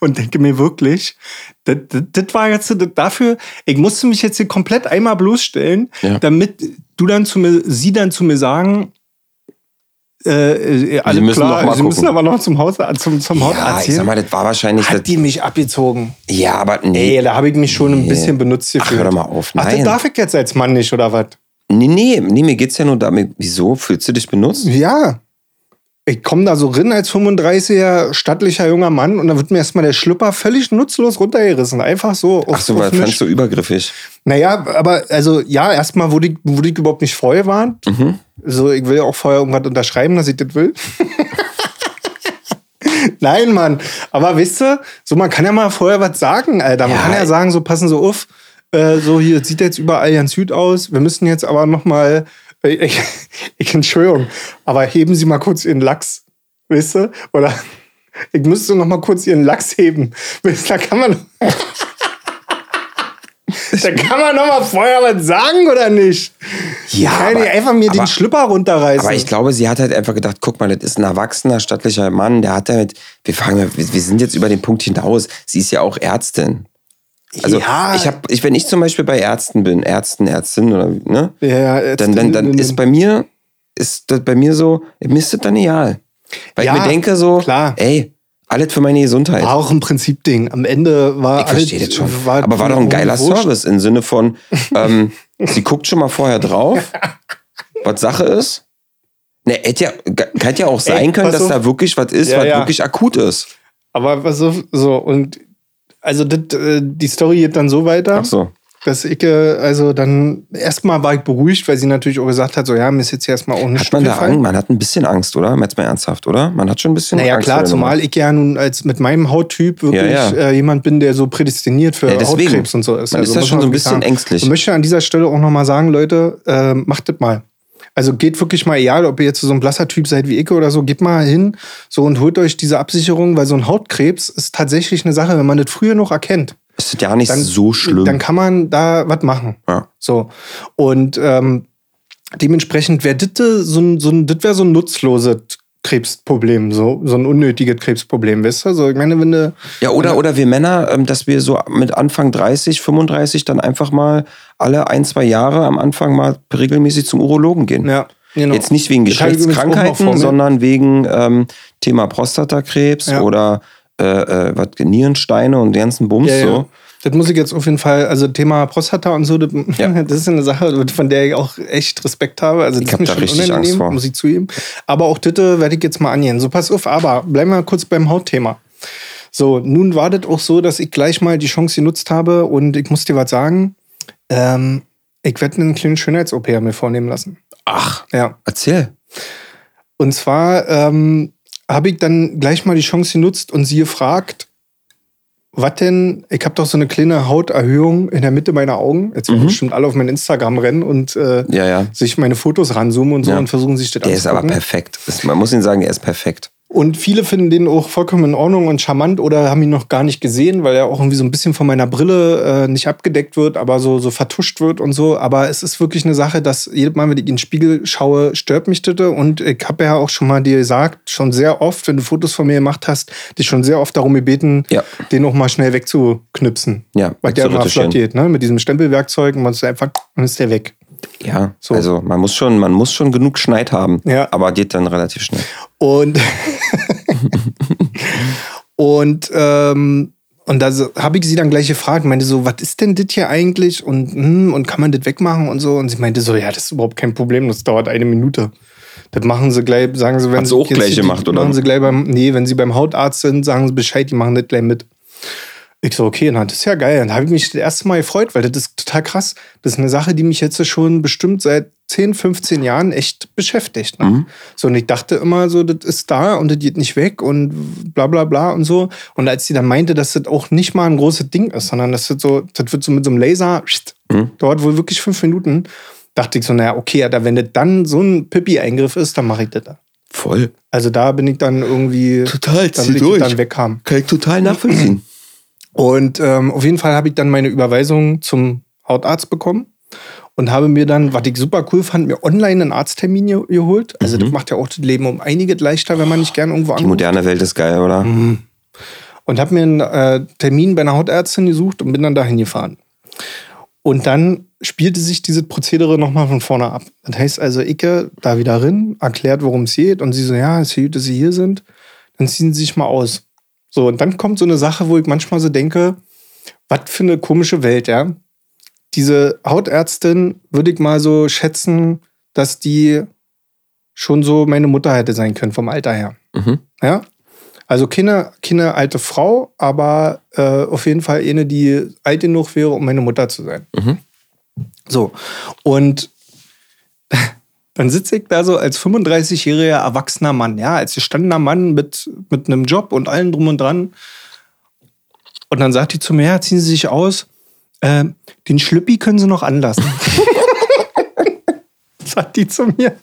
S2: und denke mir wirklich, das, das, das war jetzt das dafür, ich musste mich jetzt hier komplett einmal bloßstellen,
S1: Ja.
S2: damit du dann zu mir, sie dann zu mir sagen, äh, äh, alles
S1: müssen noch
S2: klar,
S1: mal
S2: sie müssen
S1: gucken.
S2: aber noch zum Haus, zum, zum
S1: Ja,
S2: Hautarzt
S1: ich sag
S2: gehen.
S1: mal, das war wahrscheinlich. Das,
S2: Hat die mich abgezogen?
S1: ja, aber nee.
S2: Ey, da habe ich mich schon ein
S1: Nee.
S2: bisschen benutzt
S1: Ach,
S2: gefühlt.
S1: hör doch mal auf.
S2: Ach, das
S1: Nein.
S2: darf ich jetzt als Mann nicht, oder was?
S1: Nee, nee, nee, mir geht's ja nur damit. Wieso? Fühlst du dich benutzt?
S2: Ja. Ich komme da so rin als 35er stattlicher junger Mann und dann wird mir erstmal der Schlüpper völlig nutzlos runtergerissen. Einfach so.
S1: Ach so, weil fandst du übergriffig.
S2: Naja, aber also ja, erstmal wurde ich, wurde ich überhaupt nicht vorgewarnt.
S1: Mhm.
S2: So, ich will ja auch vorher irgendwas unterschreiben, dass ich das will. <laughs> Nein, Mann. Aber weißt du, so man kann ja mal vorher was sagen, Alter. Man
S1: Ja,
S2: kann ja sagen, so passen Sie auf. Äh, so hier sieht jetzt überall ganz süd aus. Wir müssen jetzt aber noch mal, äh, ich, ich Entschuldigung, aber heben Sie mal kurz Ihren Lachs, weißt du? Oder ich müsste noch mal kurz Ihren Lachs heben. Da kann man <laughs> da kann man noch mal vorher was sagen, oder nicht?
S1: Ja,
S2: Kann
S1: aber-
S2: ich einfach mir den
S1: aber-
S2: Schlüpper runterreißen.
S1: Aber ich glaube, sie hat halt einfach gedacht, guck mal, das ist ein erwachsener, stattlicher Mann, der hat damit, wir fangen, wir, wir sind jetzt über den Punkt hinaus. Sie ist ja auch Ärztin. Also
S2: ja,
S1: ich habe, ich, wenn ich zum Beispiel bei Ärzten bin, Ärzten, Ärztin oder ne,
S2: ja, jetzt-
S1: dann, dann, dann ist bei mir, ist das bei mir so, mir ist das dann egal. Weil
S2: Ja,
S1: ich mir denke so,
S2: klar.
S1: ey, alles für meine Gesundheit.
S2: war auch ein Prinzipding. Am Ende war
S1: Ich verstehe
S2: alles-
S1: das schon. Aber war doch ein geiler
S2: wurscht.
S1: Service im Sinne von, <laughs> ähm, sie guckt schon mal vorher drauf, was Sache ist. Ne, hätte ja, kann ja auch sein können,
S2: pass
S1: dass
S2: auf.
S1: da wirklich was ist,
S2: Ja,
S1: was
S2: ja.
S1: wirklich akut ist.
S2: Aber was so, so und also das, äh, die Story geht dann so weiter,
S1: Ach so.
S2: dass ich äh, also dann erstmal war ich beruhigt, weil sie natürlich auch gesagt hat, so ja, mir ist jetzt erstmal auch nicht
S1: Hat man da Angst? Man hat ein bisschen Angst, oder? Jetzt mal ernsthaft, oder? Man hat schon ein bisschen
S2: Naja,
S1: Angst.
S2: klar,
S1: vor der
S2: zumal ich ja nun als mit meinem Hauttyp wirklich
S1: Ja, ja.
S2: Äh, jemand bin, der so prädestiniert für
S1: Ja.
S2: Hautkrebs und so ist.
S1: Man ist da
S2: muss
S1: schon so ein bisschen
S2: sagen.
S1: ängstlich.
S2: Ich möchte an dieser Stelle auch nochmal sagen, Leute, äh, macht das mal. Also geht wirklich mal, egal ob ihr jetzt so ein blasser Typ seid wie ich oder so, geht mal hin so und holt euch diese Absicherung, weil so ein Hautkrebs ist tatsächlich eine Sache, wenn man das früher noch erkennt,
S1: Ist ja nicht
S2: dann,
S1: so schlimm.
S2: dann kann man da was machen.
S1: ja.
S2: So. Und ähm, dementsprechend wäre das so ein, so ein, das wäre so ein nutzloses Krebsproblem, so, so ein unnötiges Krebsproblem, weißt du? So, ich meine, wenn du.
S1: Ja, oder, oder wir Männer, ähm, dass wir so mit Anfang 30, 35 dann einfach mal alle ein, zwei Jahre am Anfang mal regelmäßig zum Urologen gehen.
S2: Ja, genau.
S1: Jetzt nicht wegen Geschlechtskrankheiten,
S2: mir.
S1: sondern wegen ähm, Thema Prostatakrebs
S2: Ja.
S1: oder äh, äh, was, Nierensteine und den ganzen Bums
S2: Ja, ja. Das muss ich jetzt auf jeden Fall, also Thema Prostata und so, das,
S1: Ja. <laughs>
S2: das ist eine Sache, von der ich auch echt Respekt habe. Also das
S1: Ich
S2: ist
S1: hab
S2: mir
S1: da richtig
S2: unangenehm,
S1: Angst vor.
S2: muss ich zugeben. Aber auch äh, werde ich jetzt mal angehen. So, pass auf, aber bleiben wir kurz beim Hautthema. So, nun war das auch so, dass ich gleich mal die Chance genutzt habe und ich muss dir was sagen. Ähm, ich werde einen kleinen Schönheits-OP mir vornehmen lassen.
S1: Ach,
S2: Ja.
S1: erzähl.
S2: Und zwar ähm, habe ich dann gleich mal die Chance genutzt und sie gefragt, was denn, ich habe doch so eine kleine Hauterhöhung in der Mitte meiner Augen. Jetzt werden
S1: Mhm.
S2: bestimmt alle auf mein Instagram rennen und äh,
S1: Ja, ja.
S2: sich meine Fotos ranzoomen und so
S1: Ja.
S2: und versuchen sich das
S1: Der ist aber perfekt. Man muss ihn sagen, er ist perfekt.
S2: Und viele finden den auch vollkommen in Ordnung und charmant oder haben ihn noch gar nicht gesehen, weil er auch irgendwie so ein bisschen von meiner Brille äh, nicht abgedeckt wird, aber so, so vertuscht wird und so. Aber es ist wirklich eine Sache, dass jedes Mal, wenn ich in den Spiegel schaue, stört mich das. Und ich habe ja auch schon mal dir gesagt, schon sehr oft, wenn du Fotos von mir gemacht hast, dich schon sehr oft darum gebeten,
S1: Ja.
S2: den auch mal schnell wegzuknipsen.
S1: Ja,
S2: Weil der immer
S1: wegzuretuschieren.
S2: flott geht, ne? Mit diesem Stempelwerkzeug und man ist einfach, dann ist der weg.
S1: Ja,
S2: So.
S1: also man muss schon, man muss schon genug Schneid haben.
S2: Ja.
S1: Aber geht dann relativ schnell.
S2: Und, <laughs> und, ähm, und da habe ich sie dann gleich gefragt, meinte so, was ist denn das hier eigentlich? Und, hm, und kann man das wegmachen und so? Und sie meinte so, ja, das ist überhaupt kein Problem, das dauert eine Minute. Das machen sie gleich, sagen sie, wenn
S1: Hat sie auch gleich
S2: die-
S1: gemacht, oder?
S2: Machen sie gleich beim, nee, wenn sie beim Hautarzt sind, sagen sie Bescheid, die machen das gleich mit. Ich so, okay, na, das ist ja geil. Dann habe ich mich das erste Mal gefreut, weil das ist total krass. Das ist eine Sache, die mich jetzt schon bestimmt seit 10, 15 Jahren echt beschäftigt. Ne?
S1: Mhm.
S2: So, und ich dachte immer so, das ist da und das geht nicht weg und bla bla bla und so. Und als sie dann meinte, dass das auch nicht mal ein großes Ding ist, sondern dass das so, das wird so mit so einem Laser,
S1: Mhm.
S2: dauert wohl wirklich fünf Minuten, dachte ich so, naja, okay, da, wenn das dann so ein Pipi-Eingriff ist, dann mache ich das da.
S1: Voll.
S2: Also da bin ich dann irgendwie,
S1: Total,
S2: dann ich
S1: durch.
S2: dann weghaben.
S1: Kann ich total nachvollziehen.
S2: Und ähm, auf jeden Fall habe ich dann meine Überweisung zum Hautarzt bekommen und habe mir dann, was ich super cool fand, mir online einen Arzttermin ge- geholt. Also das macht ja auch das Leben um einiges leichter, wenn man nicht gern irgendwo
S1: Mhm. Die
S2: anruft.
S1: moderne Welt ist geil, oder?
S2: Und habe mir einen äh, Termin bei einer Hautärztin gesucht und bin dann dahin gefahren. Und dann spielte sich dieses Prozedere nochmal von vorne ab. Das heißt also, Icke da wieder rein, erklärt, worum es geht. Und sie so, ja, es ist gut, dass Sie hier sind. Dann ziehen Sie sich mal aus. So, und dann kommt so eine Sache, wo ich manchmal so denke, was für eine komische Welt, ja. Diese Hautärztin würde ich mal so schätzen, dass die schon so meine Mutter hätte sein können vom Alter her.
S1: Mhm.
S2: Ja. Also keine, keine alte Frau, aber äh, auf jeden Fall eine, die alt genug wäre, um meine Mutter zu sein.
S1: Mhm.
S2: So. Und dann sitze ich da so als 35-jähriger erwachsener Mann, ja, als gestandener Mann mit, mit einem Job und allem drum und dran. Und dann sagt die zu mir, ja, ziehen Sie sich aus. Äh, den Schlüppi können Sie noch anlassen. <laughs> sagt die zu mir.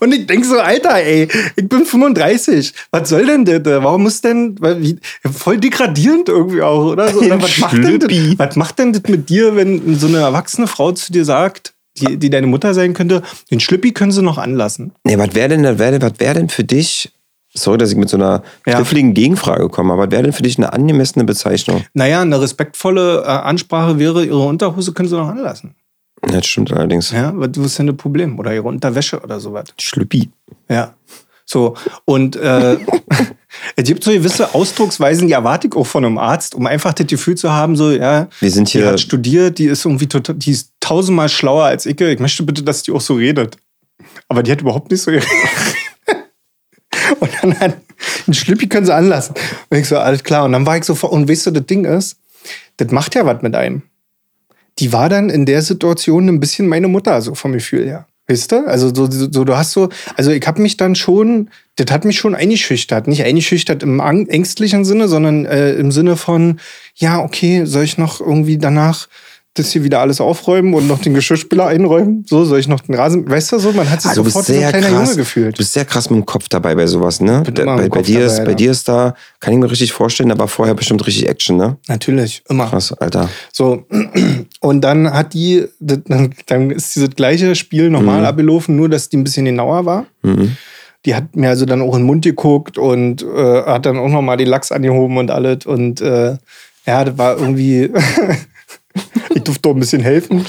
S2: Und ich denke so, Alter, ey, ich bin 35. Was soll denn das? Warum muss denn, weil wie, voll degradierend irgendwie auch, oder? So, oder was, macht denn das, was macht denn das mit dir, wenn so eine erwachsene Frau zu dir sagt, die, die deine Mutter sein könnte, den Schlüppi können sie noch anlassen?
S1: Nee, was wäre denn, wär, was wär denn für dich, sorry, dass ich mit so einer
S2: Ja.
S1: kniffligen Gegenfrage komme, aber was wäre denn für dich eine angemessene Bezeichnung?
S2: Naja, eine respektvolle äh, Ansprache wäre, ihre Unterhose können sie noch anlassen.
S1: Ja, das stimmt allerdings.
S2: Ja, was was ist denn das Problem? Oder ihre Unterwäsche oder sowas.
S1: Schlüppi.
S2: Ja. So, und äh, <laughs> es gibt so gewisse Ausdrucksweisen, die erwarte ich auch von einem Arzt, um einfach das Gefühl zu haben, so, ja,
S1: Wir sind
S2: die
S1: hier,
S2: hat studiert, die ist irgendwie total, die ist tausendmal schlauer als ich. Ich möchte bitte, dass die auch so redet. Aber die hat überhaupt nicht so geredet. <laughs> Und dann hat ein Schlüppi können sie anlassen. Und ich so, alles klar. Und dann war ich so, und weißt du, das Ding ist, das macht ja was mit einem. Die war dann in der Situation ein bisschen meine Mutter, so vom Gefühl her. Weißt du? Also so, so du hast so, also ich habe mich dann schon, das hat mich schon eingeschüchtert. Nicht eingeschüchtert im ängstlichen Sinne, sondern äh, im Sinne von, ja, okay, soll ich noch irgendwie danach das hier wieder alles aufräumen und noch den Geschirrspüler einräumen? So, soll ich noch den Rasen, weißt du so? Man hat sich
S1: bist
S2: sofort wie so
S1: sehr
S2: ein kleiner
S1: krass.
S2: Junge gefühlt.
S1: Du bist sehr krass mit dem Kopf dabei bei sowas, ne? Da- bei, bei, dir
S2: dabei,
S1: ist, bei
S2: Alter.
S1: dir ist da, kann ich mir richtig vorstellen, da war vorher bestimmt richtig Action, ne?
S2: Natürlich, immer.
S1: Krass, Alter.
S2: So, <clears throat> und dann hat die, dann, dann ist dieses gleiche Spiel nochmal
S1: Mhm.
S2: abgelaufen, nur dass die ein bisschen genauer war.
S1: Mhm.
S2: Die hat mir also dann auch in den Mund geguckt und äh, hat dann auch nochmal den Lachs angehoben und alles. Und äh, ja, das war irgendwie. <laughs> ich durfte auch ein bisschen helfen.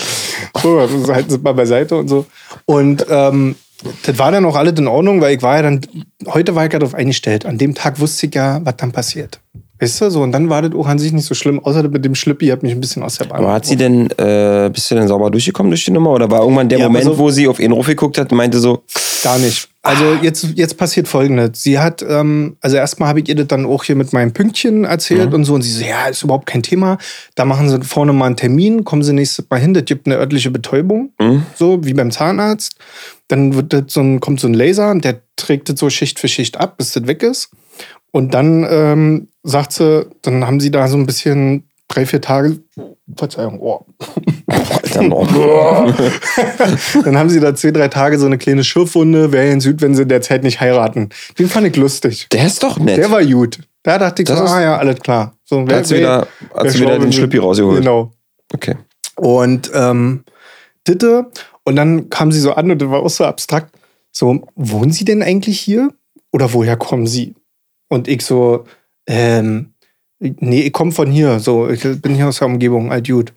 S2: So, also halten Sie mal beiseite und so. Und ähm, das war dann auch alles in Ordnung, weil ich war ja dann, heute war ich ja darauf eingestellt. An dem Tag wusste ich ja, was dann passiert. Weißt du, so, und dann war das auch an sich nicht so schlimm, außer mit dem Schlippi hat mich ein bisschen aus der Bahn.
S1: Aber hat sie denn, äh, bist du denn sauber durchgekommen durch die Nummer? Oder war irgendwann der
S2: Ja,
S1: Moment,
S2: auf.
S1: wo sie auf ihn geguckt hat und meinte so,
S2: Gar nicht. Also jetzt, jetzt passiert folgendes. Sie hat, ähm, also erstmal habe ich ihr das dann auch hier mit meinem Pünktchen erzählt und so. Und sie so, ja, ist überhaupt kein Thema. Da machen sie vorne mal einen Termin, kommen sie nächstes Mal hin, das gibt eine örtliche Betäubung, so wie beim Zahnarzt. Dann wird das so ein, kommt so ein Laser und der trägt das so Schicht für Schicht ab, bis das weg ist. Und dann ähm, sagt sie, dann haben sie da so ein bisschen drei, vier Tage, Verzeihung, oh, <laughs> <laughs> dann haben sie da zwei, drei Tage so eine kleine Schürfwunde. Wäre in Süd, wenn sie derzeit nicht heiraten. Den fand ich lustig.
S1: der ist doch nett.
S2: Der war gut. Da dachte ich
S1: Das
S2: so, ah ja, alles klar. So,
S1: Da hat sie wieder, hat sie wieder den Schlüppi rausgeholt.
S2: Genau.
S1: Okay.
S2: Und ähm, Ditte. Und dann kam sie so an und das war auch so abstrakt. So, wohnen Sie denn eigentlich hier? Oder woher kommen Sie? Und ich so, ähm, nee, ich komme von hier. So, ich bin hier aus der Umgebung, alt gut.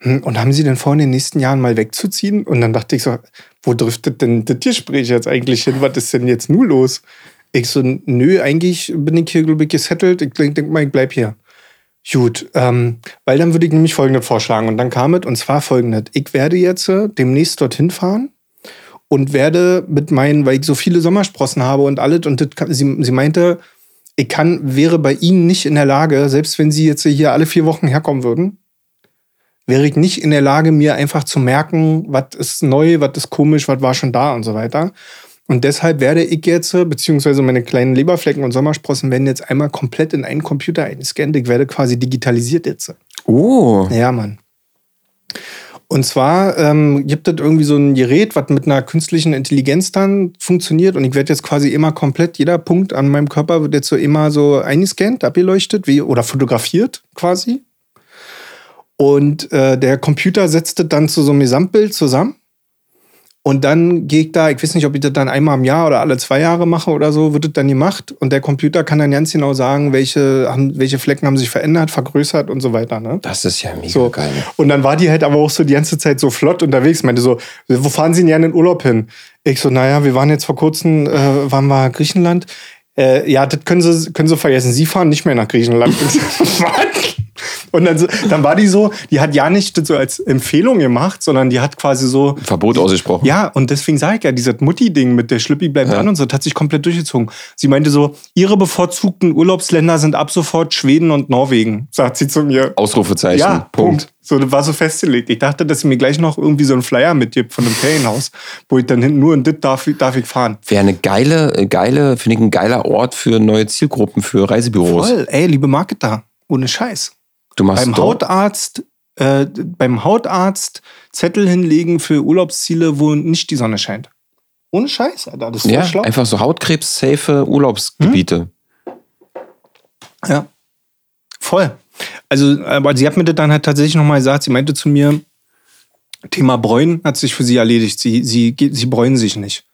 S2: Hm, Und haben Sie denn vor, in den nächsten Jahren mal wegzuziehen? Und dann dachte ich so, wo driftet denn das Gespräch jetzt eigentlich hin? Was ist denn jetzt nur los? Ich so, nö, eigentlich bin ich hier, glaube ich, gesettelt. Ich denke denk mal, ich bleib hier. Gut, ähm, weil dann würde ich nämlich folgendes vorschlagen. Und dann kam es, und zwar folgendes. Ich werde jetzt äh, demnächst dorthin fahren und werde mit meinen, weil ich so viele Sommersprossen habe und alles, und das, sie, sie meinte, ich kann, wäre bei Ihnen nicht in der Lage, selbst wenn Sie jetzt hier alle vier Wochen herkommen würden, wäre ich nicht in der Lage, mir einfach zu merken, was ist neu, was ist komisch, was war schon da und so weiter. Und deshalb werde ich jetzt, beziehungsweise meine kleinen Leberflecken und Sommersprossen werden jetzt einmal komplett in einen Computer eingescannt. Ich werde quasi digitalisiert jetzt.
S1: Oh.
S2: Ja, Mann. Und zwar ähm, gibt es irgendwie so ein Gerät, was mit einer künstlichen Intelligenz dann funktioniert. Und ich werde jetzt quasi immer komplett, jeder Punkt an meinem Körper wird jetzt so immer so eingescannt, abgeleuchtet wie, oder fotografiert quasi. Und äh, der Computer setzt das dann zu so einem Gesamtbild zusammen. Und dann gehe ich da, ich weiß nicht, ob ich das dann einmal im Jahr oder alle zwei Jahre mache oder so, wird das dann gemacht. Und der Computer kann dann ganz genau sagen, welche, haben, welche Flecken haben sich verändert, vergrößert und so weiter. Ne?
S1: Das ist ja mega
S2: So.
S1: geil.
S2: Und dann war die halt aber auch so die ganze Zeit so flott unterwegs. Meinte so, wo fahren Sie denn gerne in Urlaub hin? Ich so, naja, wir waren jetzt vor kurzem, äh, waren wir Griechenland. Äh, ja, das können Sie, können Sie vergessen. Sie fahren nicht mehr nach Griechenland. <laughs> <laughs> Was? Und dann, so, dann war die so, die hat ja nicht so als Empfehlung gemacht, sondern die hat quasi so,
S1: Verbot ausgesprochen.
S2: ja, und deswegen sage ich ja, dieses Mutti-Ding mit der Schlüppi bleibt
S1: Ja.
S2: an und so, das hat sich komplett durchgezogen. Sie meinte so, ihre bevorzugten Urlaubsländer sind ab sofort Schweden und Norwegen, sagt sie zu mir.
S1: Ausrufezeichen.
S2: Ja, Punkt. So, das war so festgelegt. Ich dachte, dass sie mir gleich noch irgendwie so einen Flyer mitgibt von einem Ferienhaus, wo ich dann hinten nur in das darf, darf ich fahren.
S1: Wäre eine geile, äh, geile, finde ich, ein geiler Ort für neue Zielgruppen, für Reisebüros.
S2: Voll, ey, liebe Marketer, ohne Scheiß.
S1: Du machst
S2: Beim Hautarzt, äh, beim Hautarzt Zettel hinlegen für Urlaubsziele, wo nicht die Sonne scheint. Ohne Scheiß, Alter. Das ist
S1: Ja,
S2: schlau.
S1: einfach so Hautkrebs-safe Urlaubsgebiete.
S2: Ja. Voll. Also, aber sie hat mir das dann halt tatsächlich nochmal gesagt, sie meinte zu mir, Thema Bräunen hat sich für sie erledigt. Sie, sie, sie bräunen sich nicht.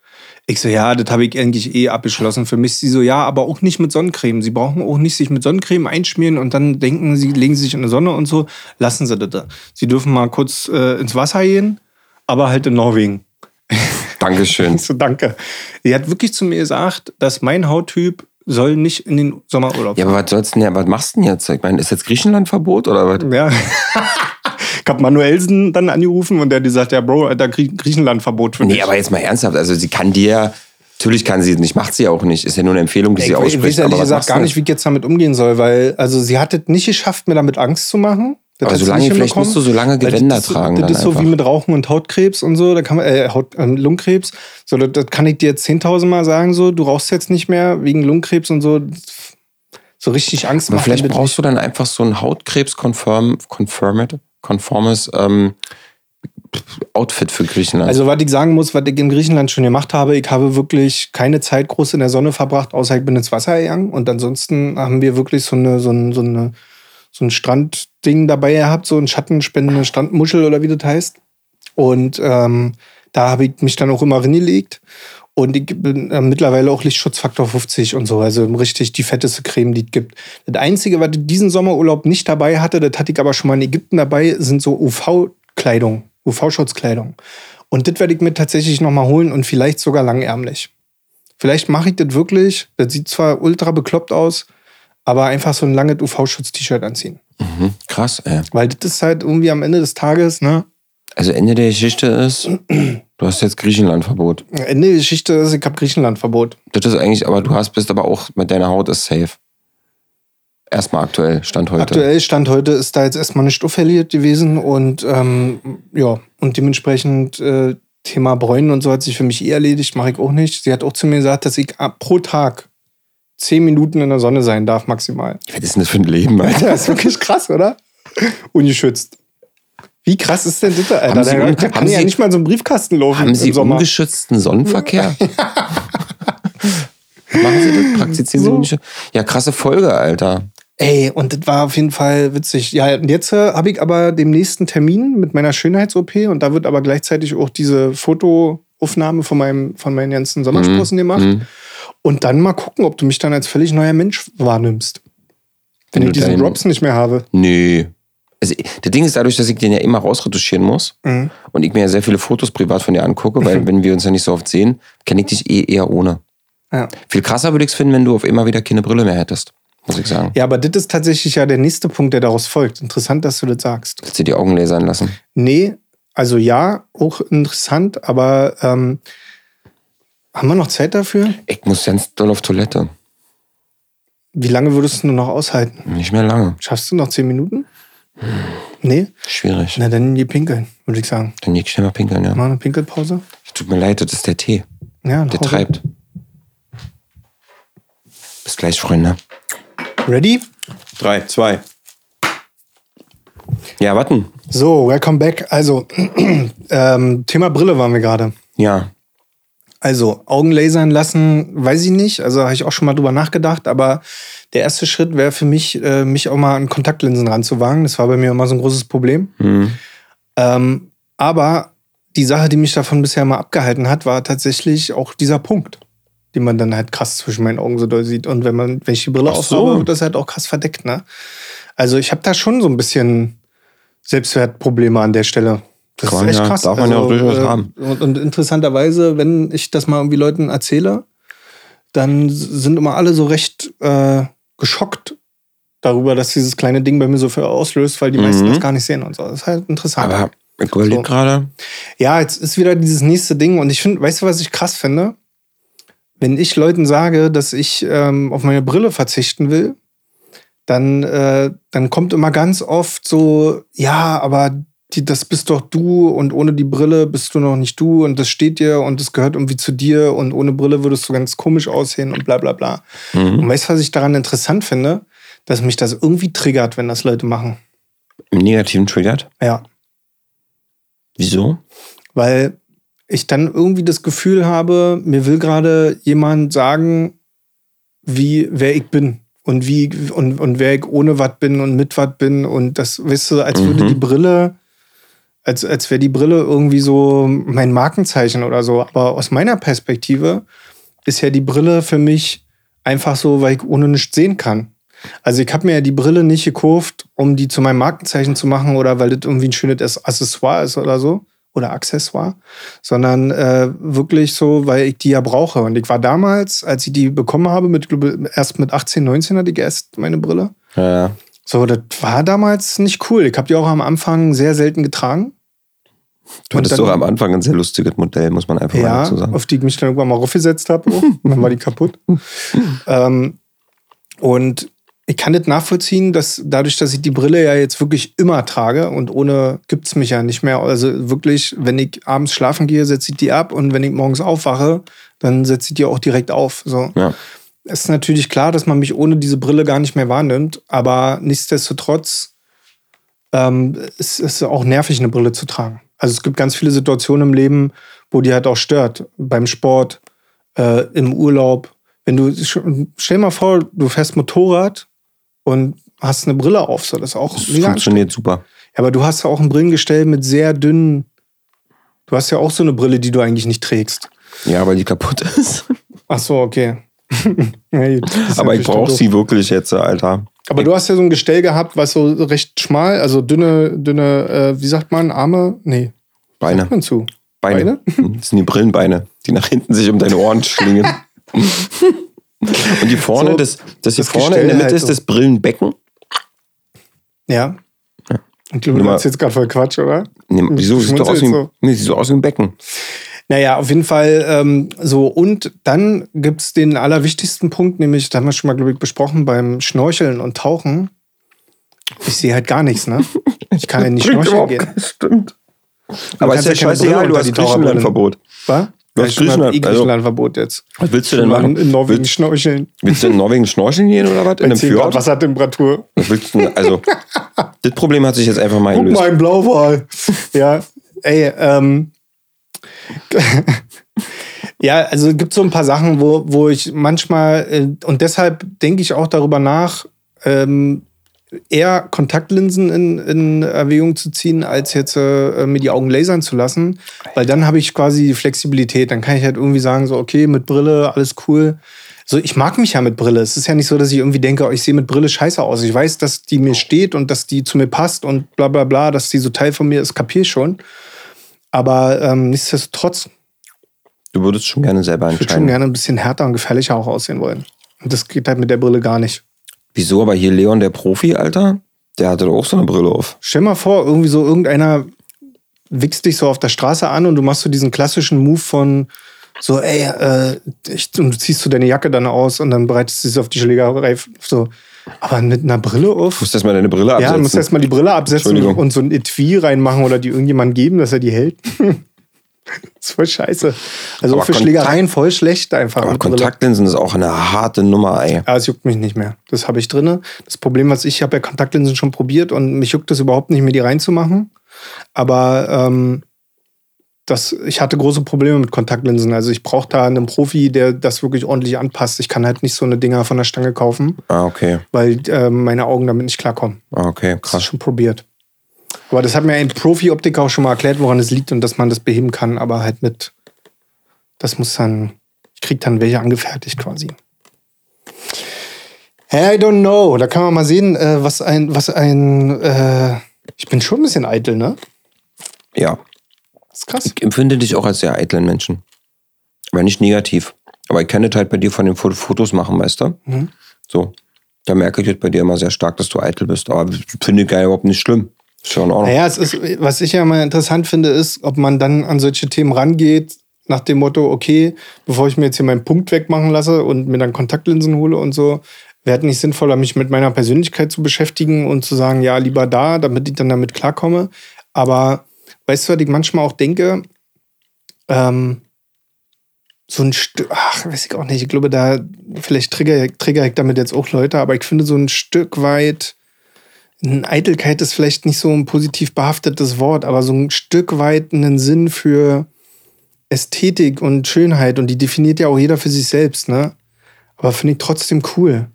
S2: Ich so, ja, das habe ich eigentlich eh abgeschlossen. Für mich sie so, ja, aber auch nicht mit Sonnencreme. Sie brauchen auch nicht sich mit Sonnencreme einschmieren und dann denken sie, legen sie sich in die Sonne und so. Lassen sie das. Sie dürfen mal kurz äh, ins Wasser gehen, aber halt in Norwegen. <laughs>
S1: Dankeschön.
S2: So, danke. Sie hat wirklich zu mir gesagt, dass mein Hauttyp soll nicht in den Sommerurlaub
S1: Ja, aber was sollst denn, was machst du denn jetzt? Ich meine, ist jetzt Griechenland-Verbot oder was?
S2: Ja. <laughs> ich habe Manuelsen dann angerufen und der hat gesagt, ja, Bro, Alter, Grie Griechenland-Verbot für
S1: Nee,
S2: dich.
S1: aber jetzt mal ernsthaft. Also, sie kann dir, natürlich kann sie es nicht, macht sie auch nicht. Ist ja nur eine Empfehlung, die
S2: ich,
S1: sie
S2: ich weiß
S1: ausspricht.
S2: ehrlich gesagt gar nicht, wie ich jetzt damit umgehen soll, weil also sie hat es nicht geschafft, mir damit Angst zu machen. Das
S1: Aber solange-
S2: nicht
S1: vielleicht musst du so lange Gewänder
S2: das ist,
S1: tragen
S2: Das
S1: dann
S2: ist so wie mit Rauchen und Hautkrebs und so. Da kann man, äh, Haut, ähm, Lungenkrebs. So, das, das kann ich dir jetzt 10.000 Mal sagen. So, du rauchst jetzt nicht mehr wegen Lungenkrebs und so. So richtig Angst
S1: Aber
S2: macht
S1: vielleicht
S2: mir das
S1: brauchst du dann einfach so ein Hautkrebs-konform, confirmed, konformes ähm, Outfit für Griechenland.
S2: Also, was ich sagen muss, was ich in Griechenland schon gemacht habe, ich habe wirklich keine Zeit groß in der Sonne verbracht, außer ich bin ins Wasser gegangen. Und ansonsten haben wir wirklich so, eine, so, ein, so, eine, so ein Strandding dabei gehabt, so ein schattenspendende Strandmuschel oder wie das heißt. Und ähm, da habe ich mich dann auch immer reingelegt. Und ich bin äh, mittlerweile auch Lichtschutzfaktor 50 und so. Also richtig die fetteste Creme, die es gibt. Das Einzige, was ich diesen Sommerurlaub nicht dabei hatte, das hatte ich aber schon mal in Ägypten dabei, sind so UV-Kleidung, UV-Schutzkleidung. Und das werde ich mir tatsächlich nochmal holen und vielleicht sogar langärmlich. Vielleicht mache ich das wirklich. Das sieht zwar ultra bekloppt aus, aber einfach so ein langes UV-Schutz-T-Shirt anziehen.
S1: mhm, krass, ey.
S2: Weil das ist halt irgendwie am Ende des Tages, ne?
S1: Also Ende der Geschichte ist, du hast jetzt Griechenland-Verbot.
S2: Ende der Geschichte ist, ich habe Griechenland-Verbot.
S1: Das ist eigentlich, aber du hast, bist aber auch mit deiner Haut ist safe. Erstmal aktuell, Stand heute.
S2: Aktuell Stand heute ist da jetzt erstmal nicht auffällig gewesen und ähm, ja, und dementsprechend äh, Thema Bräunen und so hat sich für mich eh erledigt, mache ich auch nicht. Sie hat auch zu mir gesagt, dass ich pro Tag zehn Minuten in der Sonne sein darf, maximal.
S1: Was ist denn das für ein Leben, Alter?
S2: Das ist wirklich krass, oder? Ungeschützt. Wie krass ist denn das, Alter?
S1: Haben Sie
S2: da
S1: un-
S2: kann
S1: haben
S2: ja
S1: Sie-
S2: nicht mal so einen Briefkasten laufen
S1: Haben Sie
S2: im Sommer.
S1: ungeschützten Sonnenverkehr? <laughs> <laughs> Machen Sie das? Praktizieren Sie
S2: So.
S1: ungeschützt? Ja, krasse Folge, Alter.
S2: Ey, und das war auf jeden Fall witzig. Ja, und jetzt äh, habe ich aber den nächsten Termin mit meiner Schönheits-OP und da wird aber gleichzeitig auch diese Fotoaufnahme von, meinem, von meinen ganzen Sommersprossen gemacht.
S1: Mhm.
S2: Und dann mal gucken, ob du mich dann als völlig neuer Mensch wahrnimmst. Wenn,
S1: Wenn
S2: ich diesen
S1: dein-
S2: Drops nicht mehr habe.
S1: Nee. Also, das Ding ist dadurch, dass ich den ja immer rausretuschieren muss
S2: Mhm.
S1: und ich mir ja sehr viele Fotos privat von dir angucke, weil <laughs> wenn wir uns ja nicht so oft sehen, kenne ich dich eh eher ohne.
S2: Ja.
S1: Viel krasser würde ich es finden, wenn du auf immer wieder keine Brille mehr hättest, muss ich sagen.
S2: ja, aber das ist tatsächlich ja der nächste Punkt, der daraus folgt. Interessant, dass du das sagst.
S1: Willst du die Augen lasern lassen?
S2: Nee, also ja, auch interessant, aber ähm, haben wir noch Zeit dafür?
S1: Ich muss ganz doll auf Toilette.
S2: Wie lange würdest du noch aushalten?
S1: Nicht mehr lange.
S2: Schaffst du noch zehn Minuten? Nee?
S1: Schwierig.
S2: Na, dann geh pinkeln, würde ich sagen.
S1: Dann ich schnell mal pinkeln, ja.
S2: Mal eine Pinkelpause?
S1: Tut mir leid, das ist der Tee.
S2: Ja,
S1: Der treibt. Bis gleich, Freunde.
S2: Ready?
S1: Drei, zwei. Ja, warten.
S2: So, welcome back. Also, <clears throat> ähm, Thema Brille waren wir gerade.
S1: Ja.
S2: Also, Augen lasern lassen, weiß ich nicht. Also, habe ich auch schon mal drüber nachgedacht. Aber der erste Schritt wäre für mich, äh, mich auch mal an Kontaktlinsen ranzuwagen. Das war bei mir immer so ein großes Problem.
S1: Hm.
S2: Ähm, aber die Sache, die mich davon bisher mal abgehalten hat, war tatsächlich auch dieser Punkt, den man dann halt krass zwischen meinen Augen so doll sieht. Und wenn man, wenn ich die Brille
S1: so.
S2: aufhabe, wird das halt auch krass verdeckt, ne? Also ich habe da schon so ein bisschen Selbstwertprobleme an der Stelle. Das
S1: Kann
S2: ist echt
S1: ja-
S2: krass.
S1: darf man ja auch durchaus
S2: äh,
S1: haben.
S2: Und, und interessanterweise, wenn ich das mal irgendwie Leuten erzähle, dann sind immer alle so recht äh, geschockt darüber, dass dieses kleine Ding bei mir so viel auslöst, weil die meisten
S1: Mhm.
S2: das gar nicht sehen und so. Das ist halt interessant.
S1: Aber ich überlege
S2: So.
S1: gerade.
S2: Ja, jetzt ist wieder dieses nächste Ding und ich finde, weißt du, was ich krass finde? Wenn ich Leuten sage, dass ich ähm, auf meine Brille verzichten will, dann, äh, dann kommt immer ganz oft so, ja, aber die, das bist doch du und ohne die Brille bist du noch nicht du und das steht dir und das gehört irgendwie zu dir und ohne Brille würdest du ganz komisch aussehen und bla bla bla.
S1: Mhm.
S2: Und weißt du, was ich daran interessant finde? Dass mich das irgendwie triggert, wenn das Leute machen.
S1: Im Negativen triggert.
S2: Ja.
S1: Wieso?
S2: weil ich dann irgendwie das Gefühl habe, mir will gerade jemand sagen, wie wer ich bin und wie und, und wer ich ohne was bin und mit was bin und das weißt du, als würde
S1: Mhm.
S2: die Brille als, als wäre die Brille irgendwie so mein Markenzeichen oder so. Aber aus meiner Perspektive ist ja die Brille für mich einfach so, weil ich ohne nichts sehen kann. Also ich habe mir ja die Brille nicht gekauft, um die zu meinem Markenzeichen zu machen oder weil das irgendwie ein schönes Accessoire ist oder so. Oder Accessoire. Sondern äh, wirklich so, weil ich die ja brauche. Und ich war damals, als ich die bekommen habe, mit, erst mit 18, 19 hatte ich erst meine Brille.
S1: Ja.
S2: So, das war damals nicht cool. Ich habe die auch am Anfang sehr selten getragen.
S1: Du hattest doch am Anfang ein sehr lustiges Modell, muss man einfach mal
S2: Ja,
S1: dazu sagen.
S2: auf die ich mich dann irgendwann mal raufgesetzt habe. Oh, <laughs> dann war die kaputt. ähm, und ich kann das nachvollziehen, dass dadurch, dass ich die Brille ja jetzt wirklich immer trage und ohne gibt's mich ja nicht mehr. Also wirklich, wenn ich abends schlafen gehe, setze ich die ab und wenn ich morgens aufwache, dann setze ich die auch direkt auf. So.
S1: Ja.
S2: Es ist natürlich klar, dass man mich ohne diese Brille gar nicht mehr wahrnimmt, aber nichtsdestotrotz ähm, es ist auch nervig, eine Brille zu tragen. Also es gibt ganz viele Situationen im Leben, wo die halt auch stört. Beim Sport, äh, im Urlaub. Wenn du, stell mal vor, du fährst Motorrad und hast eine Brille auf, so das ist auch
S1: Das funktioniert super.
S2: ja, aber du hast ja auch ein Brillengestell mit sehr dünnen. Du hast ja auch so eine Brille, die du eigentlich nicht trägst.
S1: Ja, weil die kaputt <laughs> ist.
S2: Ach so, okay. <laughs> Ja,
S1: Aber ich brauche sie wirklich jetzt, Alter.
S2: Aber du hast ja so ein Gestell gehabt, was so recht schmal, also dünne, dünne, äh, wie sagt man, Arme? Nee.
S1: Beine.
S2: Sagt man zu.
S1: Beine. Das sind die Brillenbeine, die nach hinten sich um deine Ohren schlingen. Und die vorne,
S2: So,
S1: das, das hier
S2: das
S1: vorne in der
S2: Gestell
S1: Mitte
S2: halt
S1: ist
S2: so.
S1: das Brillenbecken.
S2: Ja. Ich glaube, du machst jetzt gerade voll Quatsch, oder?
S1: Nee, wieso? Sieht doch aus wie, ein- nee, sieht so aus wie ein Becken.
S2: Naja, auf jeden Fall ähm, so. Und dann gibt's den allerwichtigsten Punkt, nämlich, da haben wir schon mal, glaube ich, besprochen, beim Schnorcheln und Tauchen. Ich sehe halt gar nichts, ne? Ich kann ja <laughs> nicht schnorcheln gehen.
S1: Stimmt. Aber ist ja scheißegal, du hast. Griechenlandverbot.
S2: Was?
S1: Du hast Griechenland-
S2: eh Griechenlandverbot jetzt.
S1: Was willst du denn machen?
S2: in Norwegen
S1: Willst,
S2: schnorcheln.
S1: willst du in Norwegen schnorcheln gehen oder was? In
S2: Bei
S1: einem
S2: 10 Grad
S1: Fjord?
S2: Wassertemperatur.
S1: Was willst du denn? Also, <laughs> das Problem hat sich jetzt einfach mal
S2: Guck
S1: gelöst.
S2: mal, ein Blauwal. <laughs> ja, ey, ähm. <laughs> ja, also es gibt so ein paar Sachen, wo, wo ich manchmal, äh, und deshalb denke ich auch darüber nach, ähm, eher Kontaktlinsen in, in Erwägung zu ziehen, als jetzt äh, mir die Augen lasern zu lassen. Weil dann habe ich quasi die Flexibilität. Dann kann ich halt irgendwie sagen, so, okay, mit Brille, alles cool. So, ich mag mich ja mit Brille. Es ist ja nicht so, dass ich irgendwie denke, oh, ich sehe mit Brille scheiße aus. Ich weiß, dass die mir steht und dass die zu mir passt und bla bla bla, dass die so Teil von mir ist, kapier ich schon. Aber ähm, nichtsdestotrotz,
S1: Du würdest schon gerne selber
S2: ich würde schon
S1: entscheiden.
S2: gerne ein bisschen härter und gefährlicher auch aussehen wollen. Und das geht halt mit der Brille gar nicht.
S1: Wieso? Aber hier Leon, der Profi, Alter, der hatte doch auch so eine Brille auf.
S2: Stell mal vor, irgendwie so irgendeiner wichst dich so auf der Straße an und du machst so diesen klassischen Move von So, ey, äh, ich, und du ziehst du deine Jacke dann aus und dann bereitest du sie auf die Schlägerei. So. Aber mit einer Brille auf.
S1: Du musst erstmal deine Brille absetzen.
S2: Ja, du musst erstmal die Brille absetzen und so ein Etui reinmachen oder die irgendjemand geben, dass er die hält. <laughs> das ist voll scheiße. Also aber für Schlägereien voll schlecht einfach.
S1: Aber Kontaktlinsen ist auch eine harte Nummer, ey.
S2: Ja, es juckt mich nicht mehr. Das habe ich drin. Das Problem, was ich, ich habe ja Kontaktlinsen schon probiert und mich juckt es überhaupt nicht mehr, die reinzumachen. Aber ähm, das, ich hatte große Probleme mit Kontaktlinsen. Also ich brauche da einen Profi, der das wirklich ordentlich anpasst. Ich kann halt nicht so eine Dinger von der Stange kaufen.
S1: Ah, okay.
S2: Weil äh, meine Augen damit nicht klarkommen.
S1: Ah, okay, krass.
S2: Das ist schon probiert. Aber das hat mir ein Profi-Optiker auch schon mal erklärt, woran es liegt und dass man das beheben kann, aber halt mit, das muss dann, ich krieg dann welche angefertigt quasi. I don't know. Da kann man mal sehen, äh, was ein, was ein, äh, ich bin schon ein bisschen eitel, ne?
S1: Ja.
S2: Das ist krass.
S1: Ich empfinde dich auch als sehr eitlen Menschen. Aber nicht negativ. Aber ich kenne das halt bei dir von den Fotos machen, weißt du? Mhm. So. Da merke ich halt bei dir immer sehr stark, dass du eitel bist. Aber finde ich gar überhaupt nicht schlimm. Schon auch.
S2: Naja, es ist, was ich ja mal interessant finde, ist, ob man dann an solche Themen rangeht, nach dem Motto, okay, bevor ich mir jetzt hier meinen Punkt wegmachen lasse und mir dann Kontaktlinsen hole und so, wäre es nicht sinnvoller, mich mit meiner Persönlichkeit zu beschäftigen und zu sagen, ja, lieber da, damit ich dann damit klarkomme. Aber weißt du, was ich manchmal auch denke? Ähm, so ein Stück, ach, weiß ich auch nicht, ich glaube, da, vielleicht trigger, trigger ich damit jetzt auch Leute, aber ich finde so ein Stück weit, Eitelkeit ist vielleicht nicht so ein positiv behaftetes Wort, aber so ein Stück weit einen Sinn für Ästhetik und Schönheit und die definiert ja auch jeder für sich selbst, ne? Aber finde ich trotzdem cool.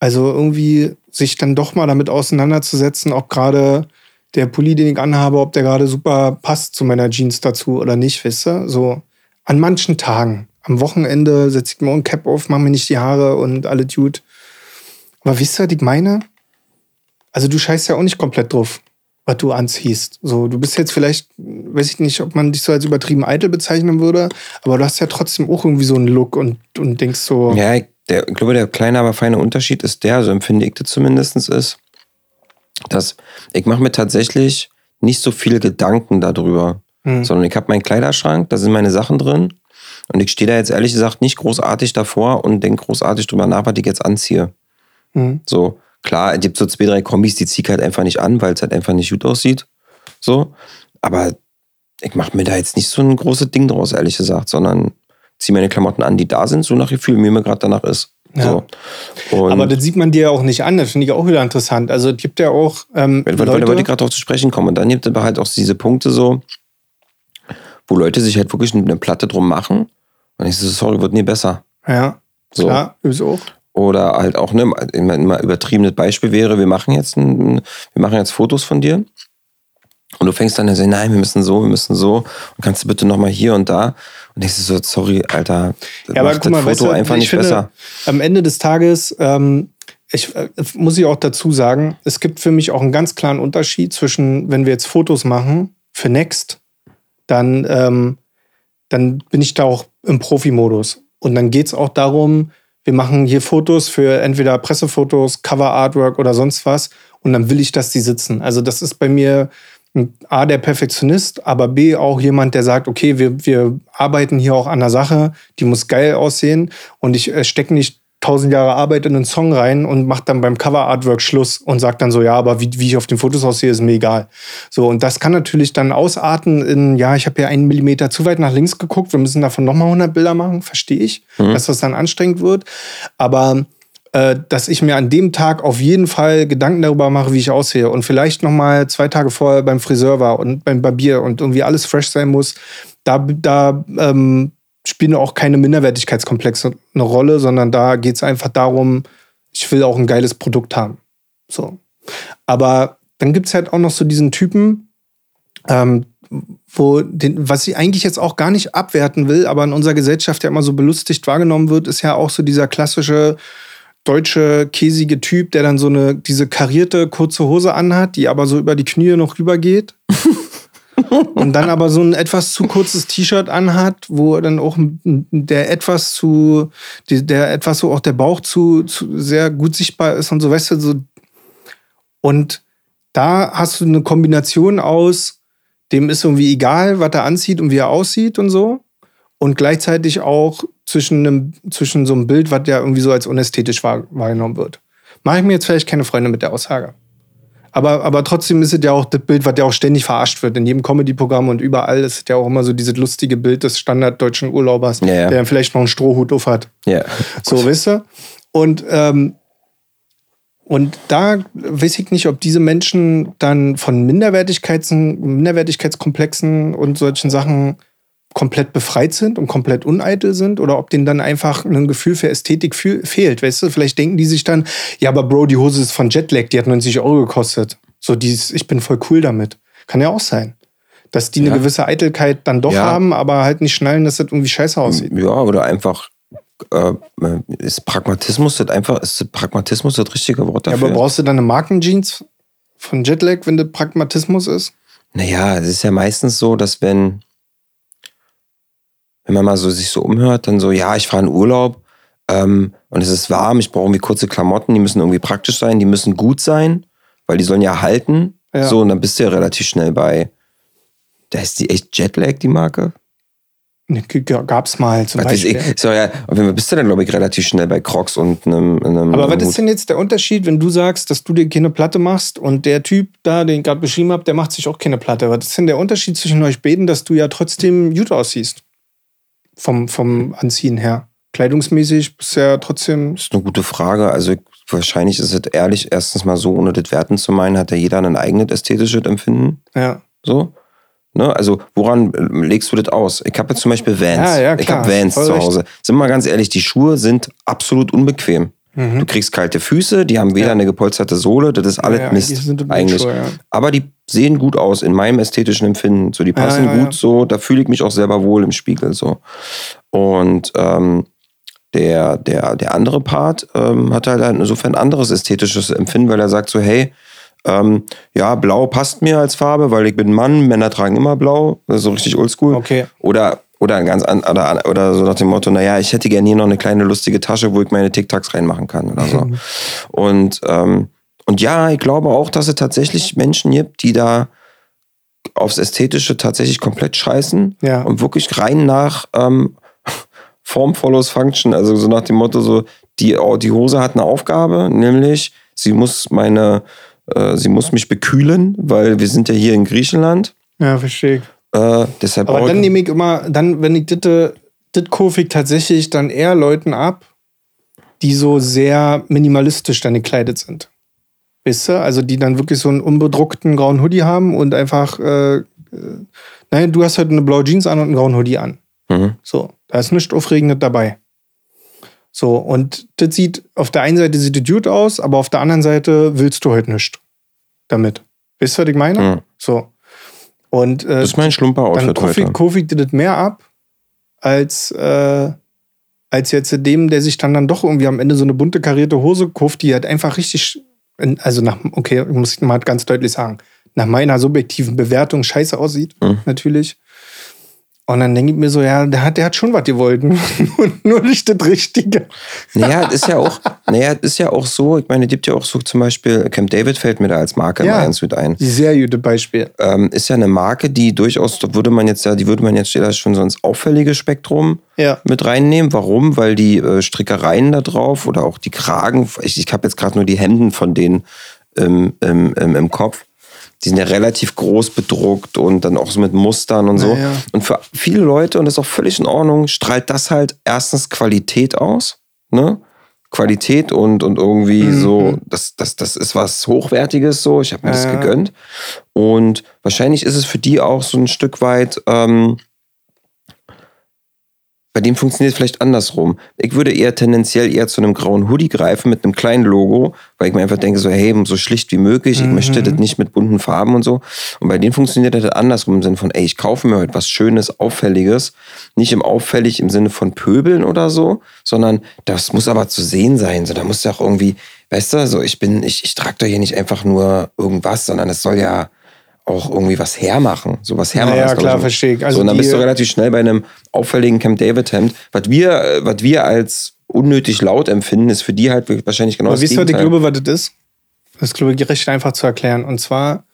S2: Also irgendwie sich dann doch mal damit auseinanderzusetzen, ob gerade der Pulli, den ich anhabe, ob der gerade super passt zu meiner Jeans dazu oder nicht, weißt du? So an manchen Tagen. Am Wochenende setze ich mir ein Cap auf, mache mir nicht die Haare und alle Dude. Aber wisst ihr, was ich meine? Also du scheißt ja auch nicht komplett drauf, was du anziehst. So, du bist jetzt vielleicht, weiß ich nicht, ob man dich so als übertrieben eitel bezeichnen würde, aber du hast ja trotzdem auch irgendwie so einen Look und, und denkst so.
S1: Ja, der, ich glaube, der kleine, aber feine Unterschied ist der, so empfinde ich das zumindest, ist, dass ich mache mir tatsächlich nicht so viele Gedanken darüber, hm. sondern ich habe meinen Kleiderschrank, da sind meine Sachen drin und ich stehe da jetzt ehrlich gesagt nicht großartig davor und denke großartig drüber nach, was ich jetzt anziehe. Hm. So, Klar, es gibt so zwei, drei Kombis, die ziehe ich halt einfach nicht an, weil es halt einfach nicht gut aussieht. So. Aber ich mache mir da jetzt nicht so ein großes Ding draus, ehrlich gesagt, sondern ziehe meine Klamotten an, die da sind, so nach Gefühl, wie mir gerade danach ist. Ja.
S2: So. Aber das sieht man dir ja auch nicht an, das finde ich auch wieder interessant. Also es gibt ja auch. Ähm,
S1: weil, weil, Leute, gerade darauf zu sprechen kommen. Und dann gibt es aber halt auch diese Punkte so, wo Leute sich halt wirklich eine Platte drum machen. Und ich so, sorry, wird nie besser.
S2: Ja. So. Klar, ist auch.
S1: Oder halt auch, ne, immer übertriebenes Beispiel wäre, wir machen jetzt ein, wir machen jetzt Fotos von dir. Und du fängst dann an zu sagen, nein, wir müssen so, wir müssen so. Und kannst du bitte nochmal hier und da. Und ich so, sorry, Alter,
S2: ja, aber guck mal, Foto weißt du, einfach nicht finde, besser. Am Ende des Tages, ähm, ich, äh, muss ich auch dazu sagen, es gibt für mich auch einen ganz klaren Unterschied zwischen, wenn wir jetzt Fotos machen für Next, dann, ähm, dann bin ich da auch im Profimodus. Und dann geht es auch darum, wir machen hier Fotos für entweder Pressefotos, Cover Artwork oder sonst was und dann will ich, dass die sitzen. Also das ist bei mir A, der Perfektionist, aber B, auch jemand, der sagt, okay, wir, wir arbeiten hier auch an der Sache, die muss geil aussehen und ich äh, stecke nicht tausend Jahre Arbeit in einen Song rein und macht dann beim Cover-Artwork Schluss und sagt dann so, ja, aber wie, wie ich auf den Fotos aussehe, ist mir egal. So, und das kann natürlich dann ausarten in, ja, ich habe hier einen Millimeter zu weit nach links geguckt, wir müssen davon nochmal 100 Bilder machen, verstehe ich, mhm. dass das dann anstrengend wird. Aber äh, dass ich mir an dem Tag auf jeden Fall Gedanken darüber mache, wie ich aussehe und vielleicht nochmal zwei Tage vorher beim Friseur war und beim Barbier und irgendwie alles fresh sein muss, da, da ähm, spielen auch keine Minderwertigkeitskomplexe eine Rolle, sondern da geht es einfach darum, ich will auch ein geiles Produkt haben. So. Aber dann gibt es halt auch noch so diesen Typen, ähm, wo den, was ich eigentlich jetzt auch gar nicht abwerten will, aber in unserer Gesellschaft ja immer so belustigt wahrgenommen wird, ist ja auch so dieser klassische deutsche käsige Typ, der dann so eine diese karierte kurze Hose anhat, die aber so über die Knie noch rübergeht. <laughs> und dann aber so ein etwas zu kurzes T-Shirt anhat, wo dann auch der etwas zu, der etwas so auch der Bauch zu, zu sehr gut sichtbar ist und so, weißt du, so. Und da hast du eine Kombination aus, dem ist irgendwie egal, was er anzieht und wie er aussieht und so. Und gleichzeitig auch zwischen, einem, zwischen so einem Bild, was ja irgendwie so als unästhetisch wahr, wahrgenommen wird. Mache ich mir jetzt vielleicht keine Freunde mit der Aussage. Aber, aber trotzdem ist es ja auch das Bild, was ja auch ständig verarscht wird. In jedem Comedy-Programm und überall ist es ja auch immer so dieses lustige Bild des standarddeutschen Urlaubers,
S1: Ja, ja.
S2: der dann vielleicht noch einen Strohhut auf hat.
S1: Ja.
S2: So, weißt du? Und, ähm, und da weiß ich nicht, ob diese Menschen dann von Minderwertigkeits Minderwertigkeitskomplexen und solchen Sachen komplett befreit sind und komplett uneitel sind oder ob denen dann einfach ein Gefühl für Ästhetik fe- fehlt. Weißt du, vielleicht denken die sich dann, ja, aber Bro, die Hose ist von Jetlag, die hat 90 Euro gekostet. So dieses, ich bin voll cool damit. Kann ja auch sein. Dass die eine
S1: Ja.
S2: gewisse Eitelkeit dann doch
S1: Ja.
S2: haben, aber halt nicht schnallen, dass das irgendwie scheiße aussieht.
S1: Ja, oder einfach äh, ist Pragmatismus das einfach, ist Pragmatismus das richtige Wort
S2: Ja,
S1: dafür?
S2: aber brauchst du dann eine Markenjeans von Jetlag, wenn das Pragmatismus ist?
S1: Naja, es ist ja meistens so, dass wenn, wenn man mal so sich so umhört, dann so, ja, ich fahre in Urlaub ähm, und es ist warm, ich brauche irgendwie kurze Klamotten, die müssen irgendwie praktisch sein, die müssen gut sein, weil die sollen ja halten.
S2: Ja.
S1: So, und dann bist du ja relativ schnell bei, da ist die echt Jetlag, die Marke.
S2: Ne, Gab's mal zum
S1: Was
S2: Beispiel.
S1: ich. So, ja, auf jeden Fall bist du dann, glaube ich, relativ schnell bei Crocs und einem. einem
S2: Aber was
S1: einem
S2: ist denn jetzt der Unterschied, wenn du sagst, dass du dir keine Platte machst und der Typ da, den ich gerade beschrieben habe, der macht sich auch keine Platte? Was ist denn der Unterschied zwischen euch beiden, dass du ja trotzdem gut aussiehst? Vom, vom Anziehen her. Kleidungsmäßig bist du ja trotzdem.
S1: Das ist eine gute Frage. Also ich- wahrscheinlich ist es ehrlich, erstens mal so, ohne das werten zu meinen, hat ja jeder ein eigenes ästhetisches Empfinden.
S2: Ja.
S1: So. Ne? Also woran legst du das aus? Ich habe jetzt zum Beispiel Vans.
S2: Ja, ja,
S1: ich habe Vans
S2: voll
S1: zu
S2: recht.
S1: Hause. Sind wir mal ganz ehrlich, die Schuhe sind absolut unbequem.
S2: Mhm.
S1: Du kriegst kalte Füße, die haben weder
S2: Ja.
S1: eine gepolsterte Sohle, das ist alles
S2: Ja,
S1: Mist.
S2: eigentlich ja.
S1: Aber die sehen gut aus in meinem ästhetischen Empfinden. So, die passen gut so, da fühle ich mich auch selber wohl im Spiegel so. Und ähm, der, der, der andere Part ähm, hat halt insofern ein anderes ästhetisches Empfinden, weil er sagt so, hey, ähm, ja, blau passt mir als Farbe, weil ich bin Mann, Männer tragen immer blau, das ist so richtig oldschool.
S2: Okay.
S1: Oder, oder, ein ganz an, oder, oder so nach dem Motto, naja, ich hätte gerne hier noch eine kleine lustige Tasche, wo ich meine TikToks reinmachen kann oder so. <laughs> und, ähm, und ja, ich glaube auch, dass es tatsächlich Menschen gibt, die da aufs Ästhetische tatsächlich komplett scheißen
S2: Ja.
S1: und wirklich rein nach ähm, <laughs> Form follows Function, also so nach dem Motto so, die, oh, die Hose hat eine Aufgabe, nämlich sie muss meine, äh, sie muss mich bekühlen, weil wir sind ja hier in Griechenland.
S2: Ja, verstehe.
S1: Äh, deshalb
S2: Aber dann nehme ich immer, dann, wenn ich das, kaufe ich tatsächlich dann eher Leuten ab, die so sehr minimalistisch dann gekleidet sind. Weißt du? Also die dann wirklich so einen unbedruckten grauen Hoodie haben und einfach, äh, äh, nein, du hast heute eine blaue Jeans an und einen grauen Hoodie an.
S1: Mhm.
S2: So, da ist nichts Aufregendes dabei. So, und das sieht, auf der einen Seite sieht das gut aus, aber auf der anderen Seite willst du heute nichts damit. Weißt du, was ich meine?
S1: Mhm.
S2: So. Und äh,
S1: Das ist mein
S2: dann
S1: Schlumper-Outfit heute.
S2: dir das mehr ab, als, äh, als jetzt dem, der sich dann, dann doch irgendwie am Ende so eine bunte karierte Hose kauft, die halt einfach richtig, also nach, okay, muss ich mal ganz deutlich sagen, nach meiner subjektiven Bewertung scheiße aussieht,
S1: Mhm.
S2: natürlich. Und dann denke ich mir so, ja, der hat, der hat schon was gewollt, <laughs> nur, nur nicht das Richtige.
S1: Naja, es ist ja auch, naja, ist ja auch so, ich meine, es gibt ja auch so zum Beispiel, Camp David fällt mir da als Marke
S2: Ja.
S1: ganz gut ein.
S2: Sehr gute Beispiel.
S1: Ähm, ist ja eine Marke, die durchaus, da würde man jetzt ja, die würde man jetzt ja schon so ins auffällige Spektrum
S2: Ja.
S1: mit reinnehmen. Warum? Weil die äh, Strickereien da drauf oder auch die Kragen, ich, ich habe jetzt gerade nur die Hemden von denen ähm, im, im, im Kopf. Die sind ja relativ groß bedruckt und dann auch so mit Mustern und so.
S2: Naja.
S1: Und für viele Leute, und das ist auch völlig in Ordnung, strahlt das halt erstens Qualität aus. Ne? Qualität und, und irgendwie
S2: Mhm.
S1: so, das, das, das ist was Hochwertiges so. Ich habe mir das
S2: Ja.
S1: gegönnt. Und wahrscheinlich ist es für die auch so ein Stück weit, ähm, bei dem funktioniert es vielleicht andersrum. Ich würde eher tendenziell eher zu einem grauen Hoodie greifen mit einem kleinen Logo, weil ich mir einfach denke, so, hey, so schlicht wie möglich, ich
S2: Mhm.
S1: möchte das nicht mit bunten Farben und so. Und bei denen funktioniert das andersrum im Sinne von, ey, ich kaufe mir heute was Schönes, Auffälliges. Nicht im auffällig im Sinne von Pöbeln oder so, sondern das muss aber zu sehen sein. So, da muss ja auch irgendwie, weißt du, so, ich bin, ich, ich trage doch hier nicht einfach nur irgendwas, sondern es soll ja auch irgendwie was hermachen. So was hermachen.
S2: Ja,
S1: glaub
S2: klar,
S1: ich,
S2: verstehe ich. Also
S1: so, und dann bist du relativ schnell bei einem auffälligen Camp David Hemd. Was wir, äh, was wir als unnötig laut empfinden, ist für die halt wahrscheinlich genau
S2: Aber
S1: das
S2: wisst ihr, was ich
S1: Gegenteil.
S2: glaube, was das ist? Das ist, glaube ich, recht einfach zu erklären. Und zwar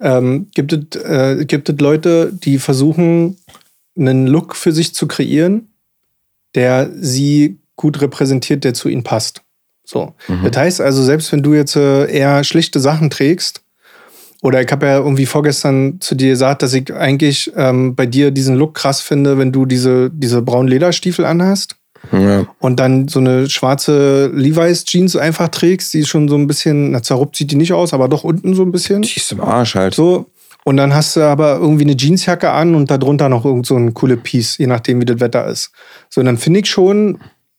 S2: ähm, gibt es äh, gibt es Leute, die versuchen, einen Look für sich zu kreieren, der sie gut repräsentiert, der zu ihnen passt. So.
S1: Mhm.
S2: Das heißt also, selbst wenn du jetzt äh, eher schlichte Sachen trägst, oder ich habe ja irgendwie vorgestern zu dir gesagt, dass ich eigentlich ähm, bei dir diesen Look krass finde, wenn du diese, diese braunen Lederstiefel anhast
S1: Ja.
S2: und dann so eine schwarze Levi's Jeans einfach trägst, die schon so ein bisschen, na zerruppt sieht die nicht aus, aber doch unten so ein bisschen.
S1: Die ist im Arsch halt.
S2: So. Und dann hast du aber irgendwie eine Jeansjacke an und darunter noch irgend so ein coole Piece, je nachdem, wie das Wetter ist. So, und dann finde ich schon,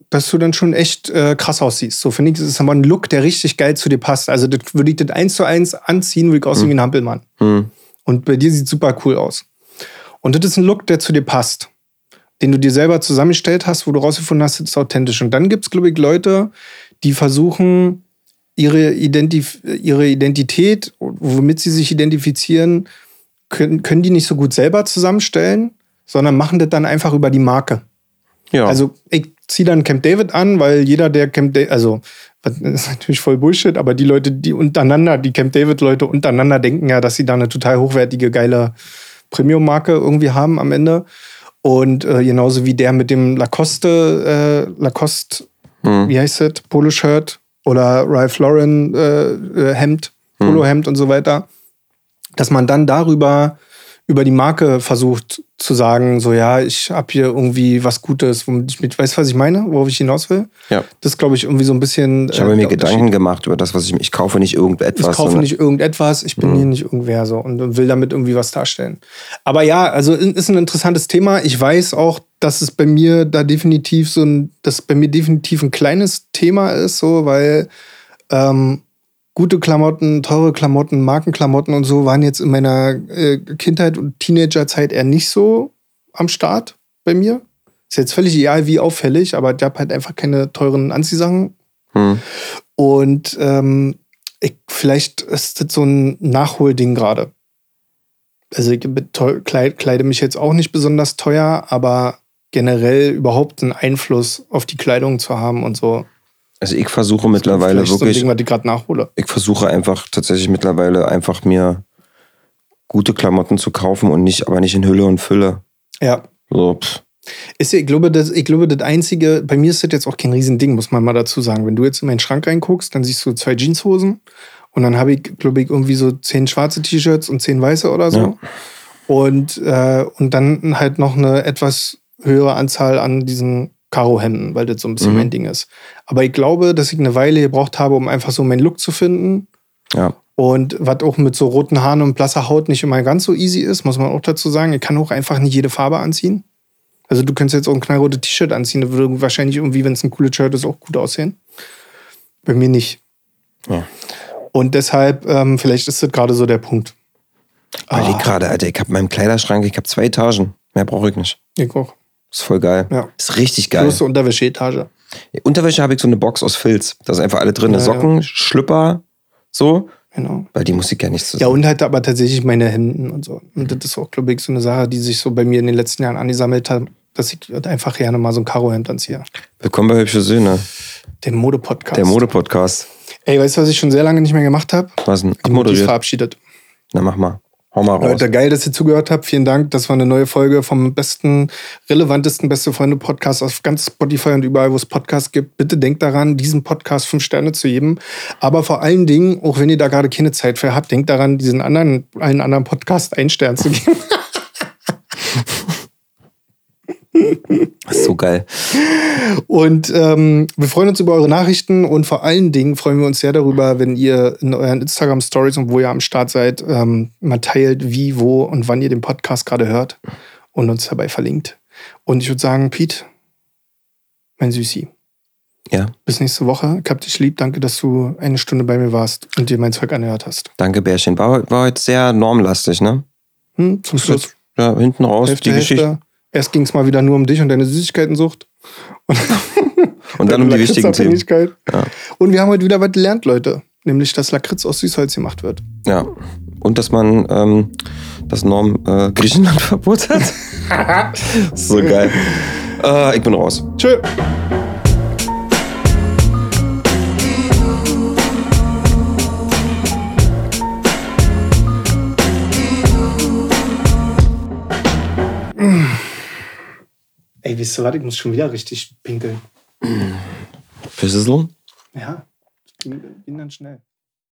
S2: dass du dann schon echt äh, krass aussiehst. So finde ich, das ist aber ein Look, der richtig geil zu dir passt. Also das würde ich das eins zu eins anziehen, würde ich aussehen wie ein Hampelmann.
S1: Hm.
S2: Und bei dir sieht super cool aus. Und das ist ein Look, der zu dir passt. Den du dir selber zusammengestellt hast, wo du rausgefunden hast, das ist authentisch. Und dann gibt es, glaube ich, Leute, die versuchen, ihre, Identif ihre Identität, womit sie sich identifizieren, können, können die nicht so gut selber zusammenstellen, sondern machen das dann einfach über die Marke.
S1: Ja.
S2: Also ich ziehe dann Camp David an, weil jeder, der Camp David, also das <laughs> ist natürlich voll Bullshit, aber die Leute, die untereinander, die Camp David-Leute untereinander denken ja, dass sie da eine total hochwertige, geile Premium-Marke irgendwie haben am Ende. Und äh, genauso wie der mit dem Lacoste, äh, Lacoste,
S1: Hm.
S2: wie heißt das, Poloshirt oder Ralph Lauren äh, äh, Hemd, Polohemd und so weiter, dass man dann darüber über die Marke versucht zu sagen, so ja, ich habe hier irgendwie was Gutes, womit ich mit, weißt du, was ich meine, worauf ich hinaus will?
S1: ja.
S2: Das glaube ich irgendwie so ein bisschen.
S1: Ich habe
S2: äh,
S1: mir Gedanken gemacht über das, was ich. Ich kaufe nicht irgendetwas.
S2: Ich kaufe nicht irgendetwas, ich bin
S1: Mhm.
S2: hier nicht irgendwer so und will damit irgendwie was darstellen. Aber ja, also ist ein interessantes Thema. Ich weiß auch, dass es bei mir da definitiv so ein, dass bei mir definitiv ein kleines Thema ist, so, weil ähm, gute Klamotten, teure Klamotten, Markenklamotten und so waren jetzt in meiner äh, Kindheit und Teenagerzeit eher nicht so am Start bei mir. Ist jetzt völlig egal, wie auffällig, aber ich habe halt einfach keine teuren Anziehsachen
S1: Hm.
S2: und ähm, ich, vielleicht ist das so ein Nachholding gerade. Also ich beteu- kleid, kleide mich jetzt auch nicht besonders teuer, aber generell überhaupt einen Einfluss auf die Kleidung zu haben und so.
S1: Also ich versuche mittlerweile
S2: Vielleicht so ein
S1: wirklich.
S2: Ding, was ich gerade nachhole.
S1: ich versuche einfach tatsächlich mittlerweile einfach mir gute Klamotten zu kaufen und nicht, aber nicht in Hülle und Fülle.
S2: Ja.
S1: So, pff.
S2: Ist, ich, glaube, das, ich glaube, das Einzige, bei mir ist das jetzt auch kein Riesending, muss man mal dazu sagen. Wenn du jetzt in meinen Schrank reinguckst, dann siehst du zwei Jeanshosen und dann habe ich, glaube ich, irgendwie so zehn schwarze T-Shirts und zehn weiße oder so.
S1: Ja.
S2: Und, äh, und dann halt noch eine etwas höhere Anzahl an diesen Karo-Hemden, weil das so ein bisschen
S1: Mhm.
S2: mein Ding ist. Aber ich glaube, dass ich eine Weile gebraucht habe, um einfach so meinen Look zu finden.
S1: Ja.
S2: Und was auch mit so roten Haaren und blasser Haut nicht immer ganz so easy ist, muss man auch dazu sagen. Ich kann auch einfach nicht jede Farbe anziehen. Also du könntest jetzt auch ein knallrotes T-Shirt anziehen, das würde wahrscheinlich irgendwie, wenn es ein cooles Shirt ist, auch gut aussehen. Bei mir nicht.
S1: Ja.
S2: Und deshalb, ähm, vielleicht ist das gerade so der Punkt.
S1: Weil
S2: Ah.
S1: ich gerade, Alter, ich habe meinen Kleiderschrank, ich habe zwei Etagen. Mehr brauche ich nicht.
S2: Ich auch.
S1: Ist voll geil.
S2: Ja.
S1: Ist richtig geil.
S2: Plus Unterwäscheetage.
S1: Unterwäsche habe ich so eine Box aus Filz. Da ist einfach alle drin.
S2: Ja, ja.
S1: Socken, Schlüpper, so.
S2: Genau.
S1: Weil die muss ich ja nicht
S2: Ja,
S1: zusammen.
S2: und halt aber tatsächlich meine Hemden und so. Und das ist auch, glaube ich, so eine Sache, die sich so bei mir in den letzten Jahren angesammelt hat, dass ich halt einfach gerne mal so ein Karohemd anziehe.
S1: Willkommen bei Hübsche Söhne,
S2: Der Mode-Podcast.
S1: der Mode-Podcast.
S2: Ey, weißt du, was ich schon sehr lange nicht mehr gemacht habe?
S1: Was denn?
S2: Die Mutti verabschiedet.
S1: Na, mach mal. Hau mal raus.
S2: Leute, geil, dass ihr zugehört habt. Vielen Dank. Das war eine neue Folge vom besten, relevantesten Beste Freunde Podcast auf ganz Spotify und überall, wo es Podcasts gibt. Bitte denkt daran, diesen Podcast fünf Sterne zu geben. Aber vor allen Dingen, auch wenn ihr da gerade keine Zeit für habt, denkt daran, diesen anderen, allen anderen Podcast einen Stern zu geben. <laughs>
S1: Das ist so geil.
S2: Und ähm, wir freuen uns über eure Nachrichten und vor allen Dingen freuen wir uns sehr darüber, wenn ihr in euren Instagram Stories und wo ihr am Start seid, ähm, mal teilt, wie, wo und wann ihr den Podcast gerade hört und uns dabei verlinkt. Und ich würde sagen, Pete, mein Süßi,
S1: Ja,
S2: bis nächste Woche. Ich hab dich lieb. Danke, dass du eine Stunde bei mir warst und dir mein Zeug angehört hast.
S1: danke, Bärchen. War, war heute sehr normlastig, ne?
S2: Hm, zum Schluss.
S1: Ja, hinten raus,
S2: Hälfte,
S1: die Geschichte.
S2: Erst ging es mal wieder nur um dich und deine Süßigkeitensucht.
S1: Und dann um die wichtigen Themen. Ja.
S2: Und wir haben heute wieder was gelernt, Leute. Nämlich, dass Lakritz aus Süßholz gemacht wird.
S1: Ja. Und dass man ähm, das Norm äh, Griechenland-Verbot <laughs> hat. <laughs> so geil. Äh, ich bin raus.
S2: Tschö. Ey, wisst ihr was? Ich muss schon wieder richtig pinkeln.
S1: Für Sizzle?
S2: Ja, ging, ging dann schnell.